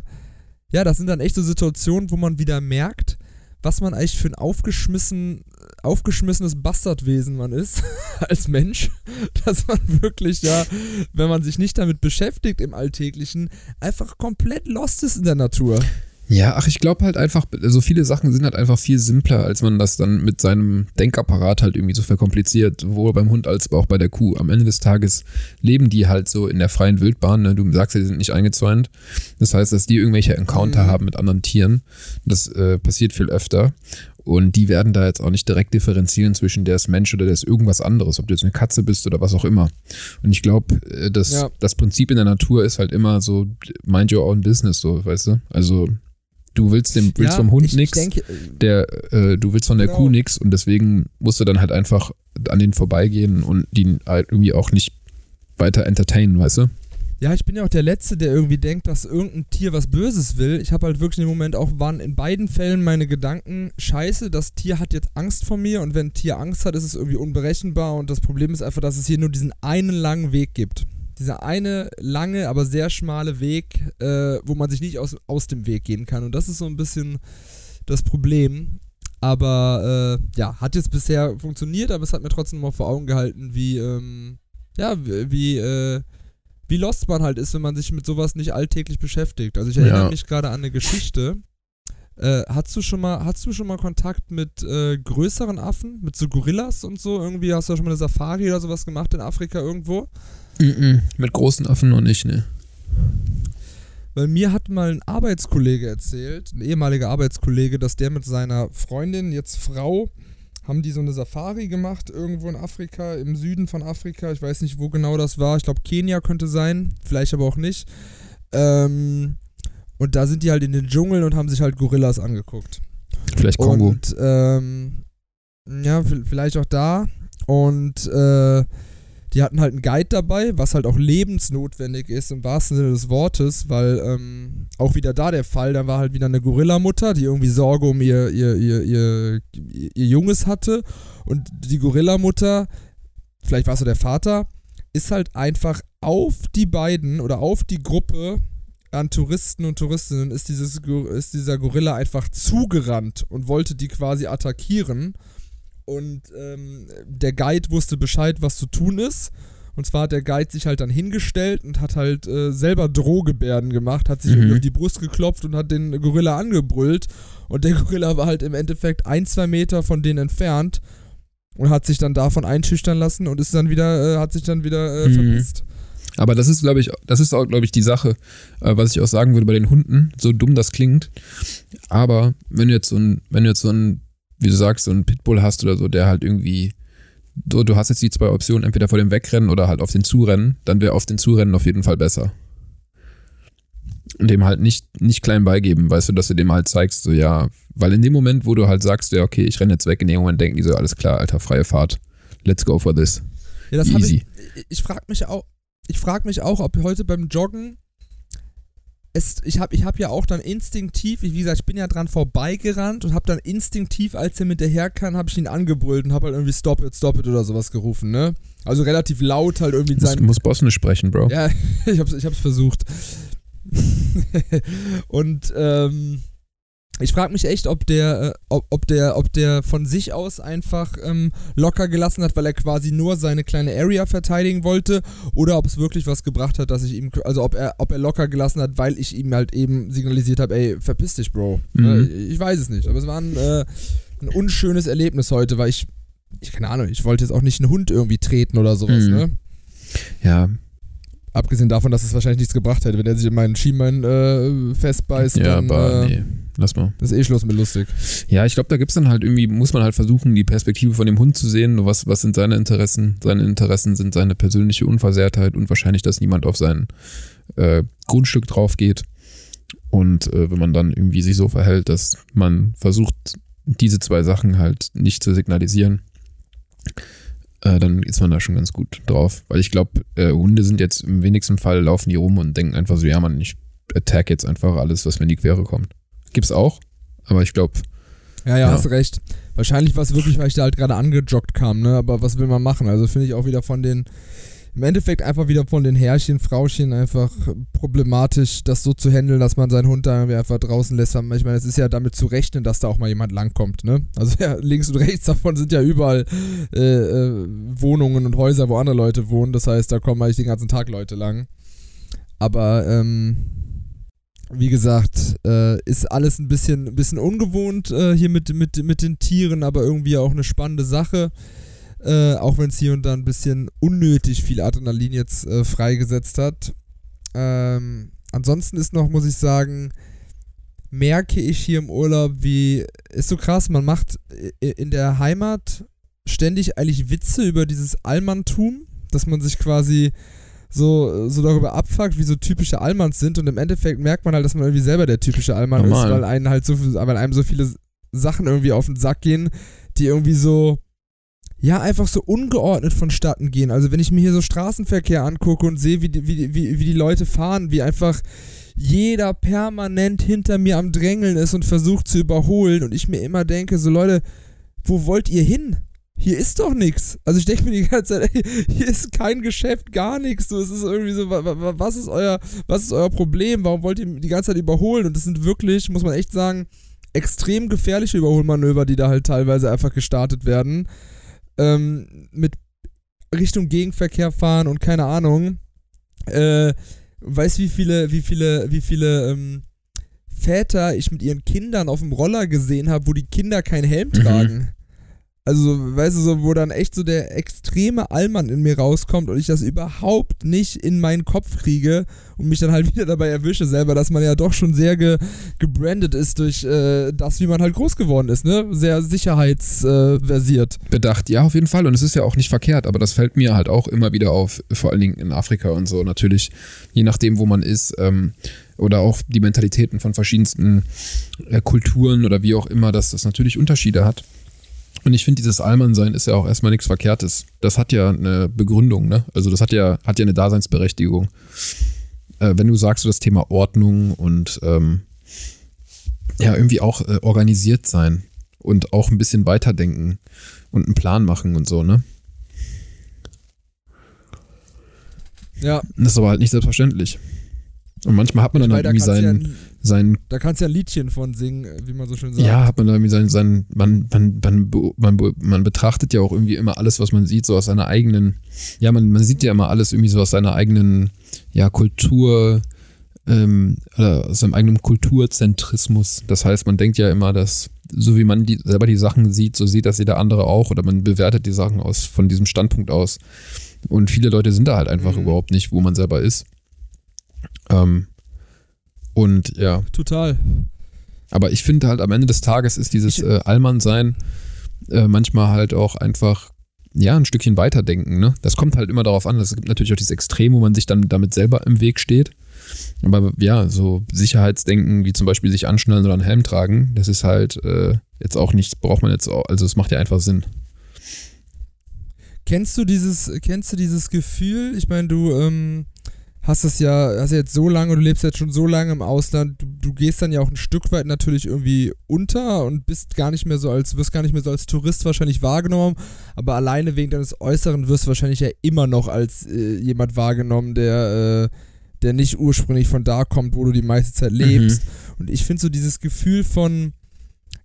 ja, das sind dann echt so Situationen, wo man wieder merkt, was man eigentlich für ein aufgeschmissen, aufgeschmissenes Bastardwesen man ist als Mensch. Dass man wirklich, ja, wenn man sich nicht damit beschäftigt im Alltäglichen, einfach komplett lost ist in der Natur. Ja, ach, ich glaube halt einfach, so viele Sachen sind halt einfach viel simpler, als man das dann mit seinem Denkapparat halt irgendwie so verkompliziert, sowohl beim Hund als auch bei der Kuh. Am Ende des Tages leben die halt so in der freien Wildbahn. Ne? Du sagst ja, die sind nicht eingezäunt. Das heißt, dass die irgendwelche Encounter mhm. haben mit anderen Tieren. Das äh, passiert viel öfter. Und die werden da jetzt auch nicht direkt differenzieren zwischen der ist Mensch oder der ist irgendwas anderes, ob du jetzt eine Katze bist oder was auch immer. Und ich glaube, äh, das, ja. das Prinzip in der Natur ist halt immer so, mind your own business, so, weißt du? Also, du willst dem willst ja, vom Hund nichts, der äh, du willst von der genau. Kuh nichts und deswegen musst du dann halt einfach an den vorbeigehen und die halt irgendwie auch nicht weiter entertainen, weißt du? Ja, ich bin ja auch der Letzte, der irgendwie denkt, dass irgendein Tier was Böses will. Ich habe halt wirklich im Moment auch, waren in beiden Fällen meine Gedanken, scheiße, das Tier hat jetzt Angst vor mir und wenn ein Tier Angst hat, ist es irgendwie unberechenbar und das Problem ist einfach, dass es hier nur diesen einen langen Weg gibt. Dieser eine lange, aber sehr schmale Weg, äh, wo man sich nicht aus, aus dem Weg gehen kann. Und das ist so ein bisschen das Problem. Aber äh, ja, hat jetzt bisher funktioniert, aber es hat mir trotzdem mal vor Augen gehalten, wie, ähm, ja, wie, äh, wie lost man halt ist, wenn man sich mit sowas nicht alltäglich beschäftigt. Also ich erinnere ja. mich gerade an eine Geschichte. Äh, hast du schon mal, hast du schon mal Kontakt mit äh, größeren Affen, mit so Gorillas und so? Irgendwie hast du schon mal eine Safari oder sowas gemacht in Afrika irgendwo? Mm -mm, mit großen Affen noch nicht, ne? Weil mir hat mal ein Arbeitskollege erzählt, ein ehemaliger Arbeitskollege, dass der mit seiner Freundin, jetzt Frau, haben die so eine Safari gemacht, irgendwo in Afrika, im Süden von Afrika. Ich weiß nicht, wo genau das war. Ich glaube, Kenia könnte sein, vielleicht aber auch nicht. Ähm, und da sind die halt in den Dschungeln und haben sich halt Gorillas angeguckt. Vielleicht Kongo. Und, ähm, ja, vielleicht auch da. Und äh, die hatten halt einen Guide dabei, was halt auch lebensnotwendig ist im wahrsten Sinne des Wortes, weil ähm, auch wieder da der Fall, da war halt wieder eine Gorillamutter, die irgendwie Sorge um ihr, ihr, ihr, ihr, ihr Junges hatte. Und die Gorillamutter, vielleicht war es so der Vater, ist halt einfach auf die beiden oder auf die Gruppe an Touristen und Touristinnen ist, dieses, ist dieser Gorilla einfach zugerannt und wollte die quasi attackieren und ähm, der Guide wusste Bescheid, was zu tun ist. Und zwar hat der Guide sich halt dann hingestellt und hat halt äh, selber Drohgebärden gemacht, hat sich mhm. auf die Brust geklopft und hat den Gorilla angebrüllt. Und der Gorilla war halt im Endeffekt ein, zwei Meter von denen entfernt und hat sich dann davon einschüchtern lassen und ist dann wieder, äh, hat sich dann wieder äh, mhm. verpisst. Aber das ist, glaube ich, das ist auch, glaube ich, die Sache, äh, was ich auch sagen würde bei den Hunden, so dumm das klingt. Aber wenn du jetzt so ein, wenn du jetzt so ein wie du sagst, so einen Pitbull hast oder so, der halt irgendwie, du, du hast jetzt die zwei Optionen, entweder vor dem Wegrennen oder halt auf den Zurennen, dann wäre auf den Zurennen auf jeden Fall besser. Und dem halt nicht, nicht klein beigeben, weißt du, dass du dem halt zeigst, so ja, weil in dem Moment, wo du halt sagst, ja, okay, ich renne jetzt weg, in dem Moment denken die so, alles klar, alter, freie Fahrt. Let's go for this. Ja, das Easy. Ich, ich frage mich auch, ich frage mich auch, ob heute beim Joggen es, ich habe ich hab ja auch dann instinktiv, wie gesagt, ich bin ja dran vorbeigerannt und habe dann instinktiv, als er mit der kam, habe ich ihn angebrüllt und habe halt irgendwie Stop it, Stop it oder sowas gerufen, ne? Also relativ laut halt irgendwie sein. Du musst Bosnisch sprechen, Bro. Ja, ich hab's, ich hab's versucht. und ähm, ich frage mich echt, ob der, äh, ob, ob, der, ob der von sich aus einfach ähm, locker gelassen hat, weil er quasi nur seine kleine Area verteidigen wollte, oder ob es wirklich was gebracht hat, dass ich ihm, also ob er, ob er locker gelassen hat, weil ich ihm halt eben signalisiert habe, ey, verpiss dich, Bro. Mhm. Äh, ich weiß es nicht, aber es war ein, äh, ein unschönes Erlebnis heute, weil ich, ich keine Ahnung, ich wollte jetzt auch nicht einen Hund irgendwie treten oder sowas, mhm. ne? Ja, Abgesehen davon, dass es wahrscheinlich nichts gebracht hätte, wenn er sich in meinen Schienbein äh, festbeißt. Ja, dann, aber äh, nee, lass mal. Das ist eh Schluss mit lustig. Ja, ich glaube, da gibt es dann halt irgendwie, muss man halt versuchen, die Perspektive von dem Hund zu sehen. Was, was sind seine Interessen? Seine Interessen sind seine persönliche Unversehrtheit und wahrscheinlich, dass niemand auf sein äh, Grundstück drauf geht. Und äh, wenn man dann irgendwie sich so verhält, dass man versucht, diese zwei Sachen halt nicht zu signalisieren, äh, dann ist man da schon ganz gut drauf. Weil ich glaube, äh, Hunde sind jetzt im wenigsten Fall, laufen die rum und denken einfach so, ja man, ich attack jetzt einfach alles, was mir in die Quere kommt. Gibt's auch, aber ich glaube. Ja, ja, ja, hast recht. Wahrscheinlich war es wirklich, weil ich da halt gerade angejoggt kam, ne? Aber was will man machen? Also finde ich auch wieder von den im Endeffekt einfach wieder von den Herrchen, Frauchen einfach problematisch, das so zu handeln, dass man seinen Hund da irgendwie einfach draußen lässt. Ich meine, es ist ja damit zu rechnen, dass da auch mal jemand langkommt, ne? Also ja, links und rechts davon sind ja überall äh, äh, Wohnungen und Häuser, wo andere Leute wohnen. Das heißt, da kommen eigentlich den ganzen Tag Leute lang. Aber ähm, wie gesagt, äh, ist alles ein bisschen, bisschen ungewohnt äh, hier mit, mit, mit den Tieren, aber irgendwie auch eine spannende Sache. Äh, auch wenn es hier und da ein bisschen unnötig viel Adrenalin jetzt äh, freigesetzt hat. Ähm, ansonsten ist noch, muss ich sagen, merke ich hier im Urlaub, wie ist so krass, man macht in der Heimat ständig eigentlich Witze über dieses Allmanntum, dass man sich quasi so, so darüber abfuckt, wie so typische Allmanns sind und im Endeffekt merkt man halt, dass man irgendwie selber der typische Allmann Normal. ist, weil einen halt so weil einem so viele Sachen irgendwie auf den Sack gehen, die irgendwie so ja, einfach so ungeordnet vonstatten gehen. Also wenn ich mir hier so Straßenverkehr angucke und sehe, wie die, wie, wie, wie die Leute fahren, wie einfach jeder permanent hinter mir am Drängeln ist und versucht zu überholen und ich mir immer denke, so Leute, wo wollt ihr hin? hier ist doch nichts. Also ich denke mir die ganze Zeit, ey, hier ist kein Geschäft, gar nichts. So, es ist irgendwie so, was ist euer, was ist euer Problem? Warum wollt ihr die ganze Zeit überholen? Und das sind wirklich, muss man echt sagen, extrem gefährliche Überholmanöver, die da halt teilweise einfach gestartet werden. Ähm, mit Richtung Gegenverkehr fahren und keine Ahnung. Äh, weißt wie viele, wie viele, wie viele ähm, Väter ich mit ihren Kindern auf dem Roller gesehen habe, wo die Kinder keinen Helm mhm. tragen. Also, weißt du, so, wo dann echt so der extreme Allmann in mir rauskommt und ich das überhaupt nicht in meinen Kopf kriege und mich dann halt wieder dabei erwische selber, dass man ja doch schon sehr ge gebrandet ist durch äh, das, wie man halt groß geworden ist, ne? Sehr sicherheitsversiert. Äh, Bedacht, ja, auf jeden Fall. Und es ist ja auch nicht verkehrt, aber das fällt mir halt auch immer wieder auf, vor allen Dingen in Afrika und so. Natürlich, je nachdem, wo man ist, ähm, oder auch die Mentalitäten von verschiedensten äh, Kulturen oder wie auch immer, dass das natürlich Unterschiede hat. Und ich finde, dieses Allmannsein ist ja auch erstmal nichts Verkehrtes. Das hat ja eine Begründung, ne? Also das hat ja, hat ja eine Daseinsberechtigung. Äh, wenn du sagst, so das Thema Ordnung und ähm, ja, irgendwie auch äh, organisiert sein und auch ein bisschen weiterdenken und einen Plan machen und so, ne? Ja. Das ist aber halt nicht selbstverständlich. Und manchmal hat man dann halt irgendwie seinen, sein. Da kannst du ja Liedchen von singen, wie man so schön sagt. Ja, hat man da irgendwie sein, sein man, man, man, man, man betrachtet ja auch irgendwie immer alles, was man sieht, so aus seiner eigenen, ja, man, man sieht ja immer alles irgendwie so aus seiner eigenen, ja, Kultur, ähm, oder aus seinem eigenen Kulturzentrismus. Das heißt, man denkt ja immer, dass so wie man die, selber die Sachen sieht, so sieht das jeder andere auch oder man bewertet die Sachen aus von diesem Standpunkt aus. Und viele Leute sind da halt einfach mhm. überhaupt nicht, wo man selber ist. Ähm, und ja. Total. Aber ich finde halt am Ende des Tages ist dieses äh, Allmann-Sein äh, manchmal halt auch einfach, ja, ein Stückchen weiterdenken. Ne? Das kommt halt immer darauf an. Es gibt natürlich auch dieses Extrem, wo man sich dann damit selber im Weg steht. Aber ja, so Sicherheitsdenken, wie zum Beispiel sich anschnallen oder einen Helm tragen, das ist halt äh, jetzt auch nicht, braucht man jetzt auch, also es macht ja einfach Sinn. Kennst du dieses, kennst du dieses Gefühl? Ich meine, du, ähm, hast das ja, hast ja jetzt so lange, du lebst jetzt schon so lange im Ausland, du, du, gehst dann ja auch ein Stück weit natürlich irgendwie unter und bist gar nicht mehr so als, wirst gar nicht mehr so als Tourist wahrscheinlich wahrgenommen, aber alleine wegen deines Äußeren wirst du wahrscheinlich ja immer noch als äh, jemand wahrgenommen, der, äh, der nicht ursprünglich von da kommt, wo du die meiste Zeit lebst. Mhm. Und ich finde so dieses Gefühl von,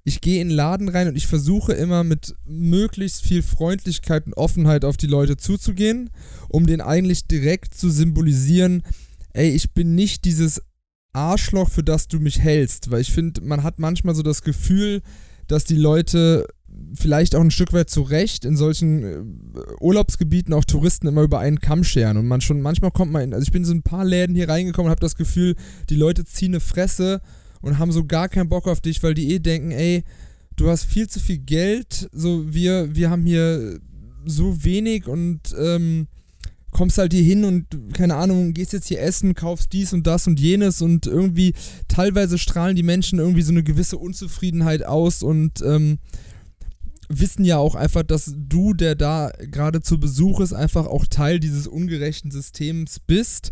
ich gehe in den Laden rein und ich versuche immer mit möglichst viel Freundlichkeit und Offenheit auf die Leute zuzugehen, um den eigentlich direkt zu symbolisieren, ey, ich bin nicht dieses Arschloch, für das du mich hältst, weil ich finde, man hat manchmal so das Gefühl, dass die Leute vielleicht auch ein Stück weit zu Recht in solchen äh, Urlaubsgebieten auch Touristen immer über einen Kamm scheren und man schon manchmal kommt man in, also ich bin in so ein paar Läden hier reingekommen und habe das Gefühl, die Leute ziehen eine Fresse und haben so gar keinen Bock auf dich, weil die eh denken, ey, du hast viel zu viel Geld, so wir, wir haben hier so wenig und ähm, kommst halt hier hin und keine Ahnung, gehst jetzt hier essen, kaufst dies und das und jenes und irgendwie teilweise strahlen die Menschen irgendwie so eine gewisse Unzufriedenheit aus und ähm, wissen ja auch einfach, dass du, der da gerade zu Besuch ist, einfach auch Teil dieses ungerechten Systems bist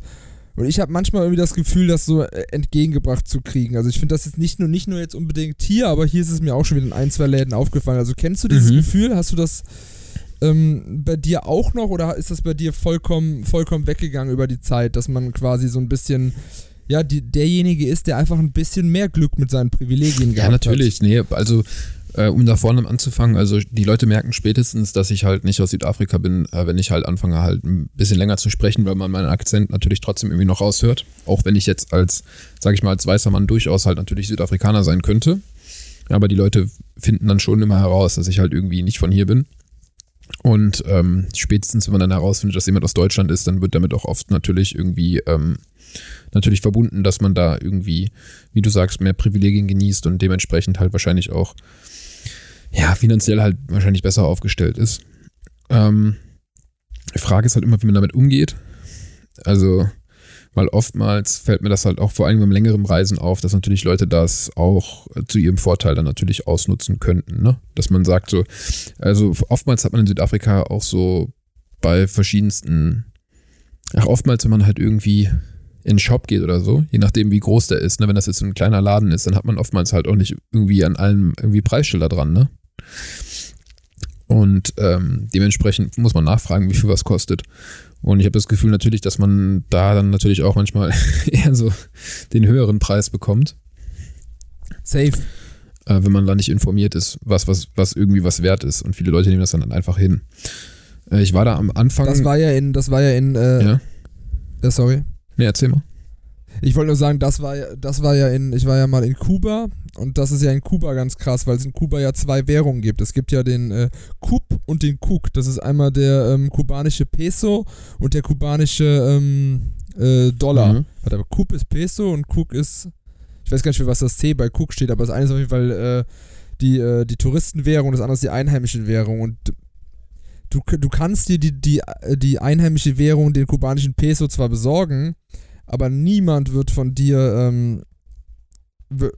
und ich habe manchmal irgendwie das Gefühl, das so äh, entgegengebracht zu kriegen. Also ich finde das jetzt nicht nur, nicht nur jetzt unbedingt hier, aber hier ist es mir auch schon wieder in ein, zwei Läden aufgefallen. Also kennst du dieses mhm. Gefühl? Hast du das ähm, bei dir auch noch oder ist das bei dir vollkommen, vollkommen weggegangen über die Zeit, dass man quasi so ein bisschen ja, die, derjenige ist, der einfach ein bisschen mehr Glück mit seinen Privilegien gehabt hat. Ja, natürlich. Nee, also Äh, um da vorne anzufangen, also die Leute merken spätestens, dass ich halt nicht aus Südafrika bin, äh, wenn ich halt anfange halt ein bisschen länger zu sprechen, weil man meinen Akzent natürlich trotzdem irgendwie noch raushört. Auch wenn ich jetzt als, sag ich mal, als weißer Mann durchaus halt natürlich Südafrikaner sein könnte. Aber die Leute finden dann schon immer heraus, dass ich halt irgendwie nicht von hier bin. Und ähm, spätestens, wenn man dann herausfindet, dass jemand aus Deutschland ist, dann wird damit auch oft natürlich irgendwie ähm, natürlich verbunden, dass man da irgendwie, wie du sagst, mehr Privilegien genießt und dementsprechend halt wahrscheinlich auch ja, finanziell halt wahrscheinlich besser aufgestellt ist. Ähm, die Frage ist halt immer, wie man damit umgeht. Also, weil oftmals fällt mir das halt auch vor allem beim längeren Reisen auf, dass natürlich Leute das auch zu ihrem Vorteil dann natürlich ausnutzen könnten. Ne? Dass man sagt so, also oftmals hat man in Südafrika auch so bei verschiedensten, ach oftmals, wenn man halt irgendwie in einen Shop geht oder so, je nachdem wie groß der ist, ne? wenn das jetzt ein kleiner Laden ist, dann hat man oftmals halt auch nicht irgendwie an allem irgendwie Preisschilder dran, ne? Und ähm, dementsprechend muss man nachfragen, wie viel was kostet. Und ich habe das Gefühl natürlich, dass man da dann natürlich auch manchmal eher so den höheren Preis bekommt. Safe. Äh, wenn man da nicht informiert ist, was, was, was irgendwie was wert ist. Und viele Leute nehmen das dann einfach hin. Äh, ich war da am Anfang. Das war ja in, das war ja in, äh, ja? ja, sorry. Nee, erzähl mal. Ich wollte nur sagen, das war ja, das war ja in, ich war ja mal in Kuba und das ist ja in Kuba ganz krass, weil es in Kuba ja zwei Währungen gibt. Es gibt ja den äh, Kub und den Kuk. Das ist einmal der ähm, kubanische Peso und der kubanische ähm, äh, Dollar. Mhm. Warte, aber Kub ist Peso und Kuk ist, ich weiß gar nicht, für was das C bei Kuk steht, aber das eine ist auf jeden Fall äh, die, äh, die Touristenwährung das andere ist die einheimische Währung und du, du kannst dir die, die, die einheimische Währung, den kubanischen Peso zwar besorgen, aber niemand wird von dir, ähm,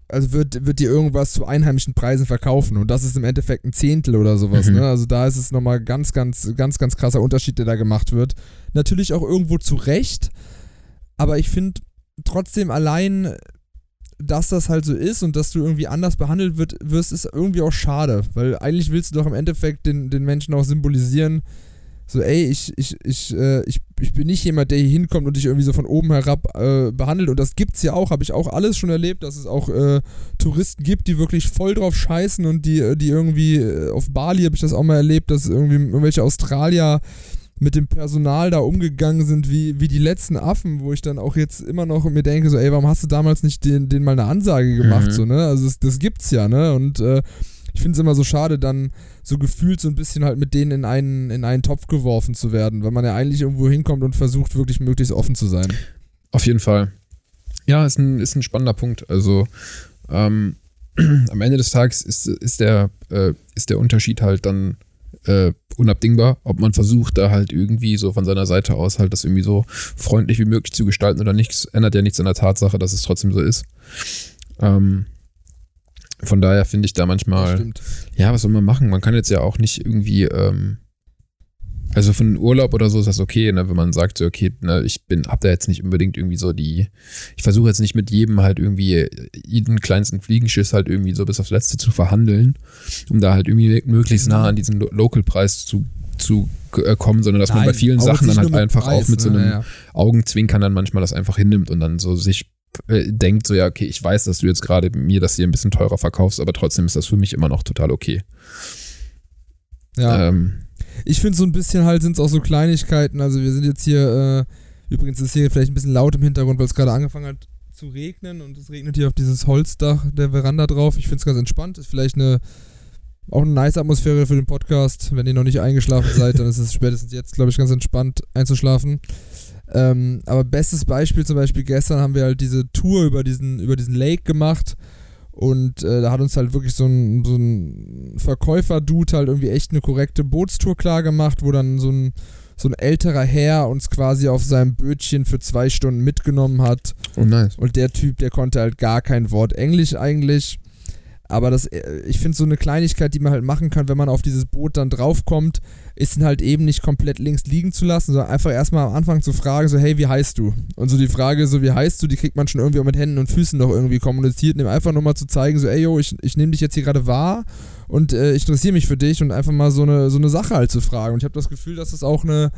also wird, wird dir irgendwas zu einheimischen Preisen verkaufen und das ist im Endeffekt ein Zehntel oder sowas. Mhm. Ne? Also da ist es nochmal ganz, ganz, ganz, ganz krasser Unterschied, der da gemacht wird. Natürlich auch irgendwo zu Recht, aber ich finde trotzdem allein, dass das halt so ist und dass du irgendwie anders behandelt wird, wirst, ist irgendwie auch schade, weil eigentlich willst du doch im Endeffekt den, den Menschen auch symbolisieren, so, ey, ich, ich, ich, äh, ich, ich bin nicht jemand, der hier hinkommt und dich irgendwie so von oben herab äh, behandelt. Und das gibt's ja auch, habe ich auch alles schon erlebt, dass es auch äh, Touristen gibt, die wirklich voll drauf scheißen und die, äh, die irgendwie, äh, auf Bali habe ich das auch mal erlebt, dass irgendwie irgendwelche Australier mit dem Personal da umgegangen sind wie, wie die letzten Affen, wo ich dann auch jetzt immer noch mir denke, so, ey, warum hast du damals nicht den, den mal eine Ansage gemacht, Mhm. so, ne? Also das, das gibt's ja, ne? Und äh, ich finde es immer so schade, dann so gefühlt so ein bisschen halt mit denen in einen, in einen Topf geworfen zu werden, weil man ja eigentlich irgendwo hinkommt und versucht, wirklich möglichst offen zu sein. Auf jeden Fall. Ja, ist ein, ist ein spannender Punkt. Also ähm, am Ende des Tages ist, ist, der, äh, ist der Unterschied halt dann äh, unabdingbar, ob man versucht, da halt irgendwie so von seiner Seite aus halt das irgendwie so freundlich wie möglich zu gestalten oder nicht, Es ändert ja nichts an der Tatsache, dass es trotzdem so ist. Ähm, von daher finde ich da manchmal, ja, was soll man machen? Man kann jetzt ja auch nicht irgendwie, ähm, also für einen Urlaub oder so ist das okay, ne, wenn man sagt, so, okay, ne, ich bin, hab da jetzt nicht unbedingt irgendwie so die, ich versuche jetzt nicht mit jedem halt irgendwie jeden kleinsten Fliegenschiss halt irgendwie so bis aufs Letzte zu verhandeln, um da halt irgendwie möglichst nah an diesen Lo Local-Preis zu, zu äh, kommen, sondern dass man bei Nein, vielen auch Sachen dann halt einfach auch Preis, mit so ne, einem ja. Augenzwinkern dann manchmal das einfach hinnimmt und dann so sich äh, denkt, so ja, okay, ich weiß, dass du jetzt gerade mir das hier ein bisschen teurer verkaufst, aber trotzdem ist das für mich immer noch total okay. Ja. Ähm, Ich finde so ein bisschen halt sind es auch so Kleinigkeiten. Also wir sind jetzt hier, äh, übrigens ist hier vielleicht ein bisschen laut im Hintergrund, weil es gerade angefangen hat zu regnen und es regnet hier auf dieses Holzdach der Veranda drauf. Ich finde es ganz entspannt. Ist vielleicht eine auch eine nice Atmosphäre für den Podcast. Wenn ihr noch nicht eingeschlafen seid, dann ist es spätestens jetzt, glaube ich, ganz entspannt einzuschlafen. Ähm, aber bestes Beispiel zum Beispiel gestern haben wir halt diese Tour über diesen, über diesen Lake gemacht. Und äh, da hat uns halt wirklich so ein, so ein Verkäufer-Dude halt irgendwie echt eine korrekte Bootstour klar gemacht, wo dann so ein, so ein älterer Herr uns quasi auf seinem Bötchen für zwei Stunden mitgenommen hat. oh nice. Und der Typ, der konnte halt gar kein Wort Englisch eigentlich. Aber das, äh, ich finde so eine Kleinigkeit, die man halt machen kann, wenn man auf dieses Boot dann draufkommt, ist ihn halt eben nicht komplett links liegen zu lassen, sondern einfach erstmal am Anfang zu fragen, so, hey, wie heißt du? Und so die Frage, so, wie heißt du, die kriegt man schon irgendwie auch mit Händen und Füßen noch irgendwie kommuniziert, ihm einfach nochmal zu zeigen, so, ey, yo, ich, ich nehme dich jetzt hier gerade wahr und äh, ich interessiere mich für dich und einfach mal so eine, so eine Sache halt zu fragen. Und ich habe das Gefühl, dass das auch eine,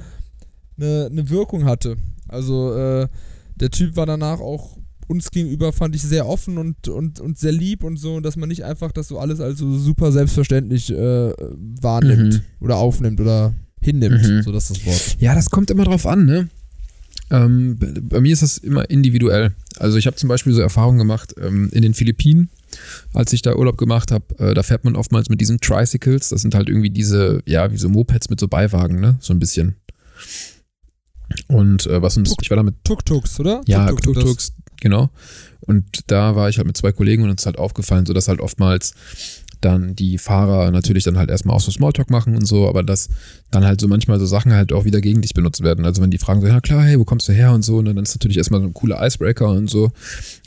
eine, eine Wirkung hatte. Also, äh, der Typ war danach auch uns gegenüber fand ich sehr offen und, und, und sehr lieb und so, dass man nicht einfach das so alles als so super selbstverständlich äh, wahrnimmt Mhm. oder aufnimmt oder hinnimmt, Mhm. so das ist das Wort. Ja, das kommt immer drauf an, ne? Ähm, bei mir ist das immer individuell. Also ich habe zum Beispiel so Erfahrungen gemacht ähm, in den Philippinen, als ich da Urlaub gemacht habe. Äh, da fährt man oftmals mit diesen Tricycles. Das sind halt irgendwie diese, ja, wie so Mopeds mit so Beiwagen, ne? So ein bisschen. Und äh, was uns, ich war da mit Tuk-Tuks, oder? ja, Tuk-Tuks, genau. Und da war ich halt mit zwei Kollegen und uns ist halt aufgefallen, so dass halt oftmals dann die Fahrer natürlich dann halt erstmal auch so Smalltalk machen und so, aber dass dann halt so manchmal so Sachen halt auch wieder gegen dich benutzt werden. Also wenn die fragen so, ja klar, hey, wo kommst du her und so, und dann ist natürlich erstmal so ein cooler Icebreaker und so.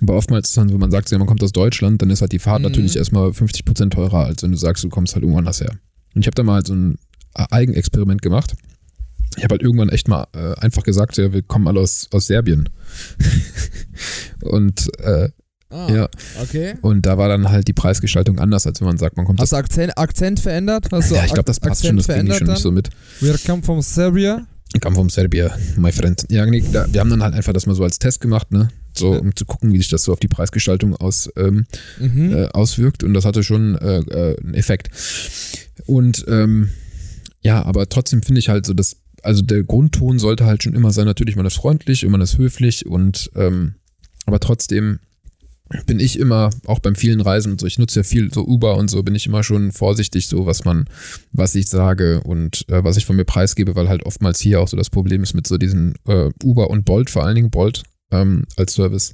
Aber oftmals ist dann, wenn man sagt, ja, man kommt aus Deutschland, dann ist halt die Fahrt Mhm. natürlich erstmal 50% teurer, als wenn du sagst, du kommst halt irgendwo anders her. Und ich habe da mal halt so ein Eigenexperiment gemacht. Ich habe halt irgendwann echt mal äh, einfach gesagt, ja, wir kommen alle aus, aus Serbien. und äh, Ah, ja, okay. und da war dann halt die Preisgestaltung anders, als wenn man sagt, man kommt Hast du Akzent, Akzent verändert? Hast ja, ich glaube, das passt schon, Akzent das kriege ich verändert schon nicht so mit. dann? We come from Serbia. Ich kam vom Serbia, my friend. Ja, nee, da, wir haben dann halt einfach das mal so als Test gemacht, ne? So, um zu gucken, wie sich das so auf die Preisgestaltung aus, ähm, Mhm. äh, auswirkt. Und das hatte schon äh, äh, einen Effekt. Und ähm, ja, aber trotzdem finde ich halt so, dass, also der Grundton sollte halt schon immer sein, natürlich, man ist freundlich, man ist höflich und ähm, aber trotzdem bin ich immer, auch beim vielen Reisen und so, ich nutze ja viel so Uber und so, bin ich immer schon vorsichtig, so was man, was ich sage und äh, was ich von mir preisgebe, weil halt oftmals hier auch so das Problem ist mit so diesen äh, Uber und Bolt, vor allen Dingen Bolt ähm, als Service,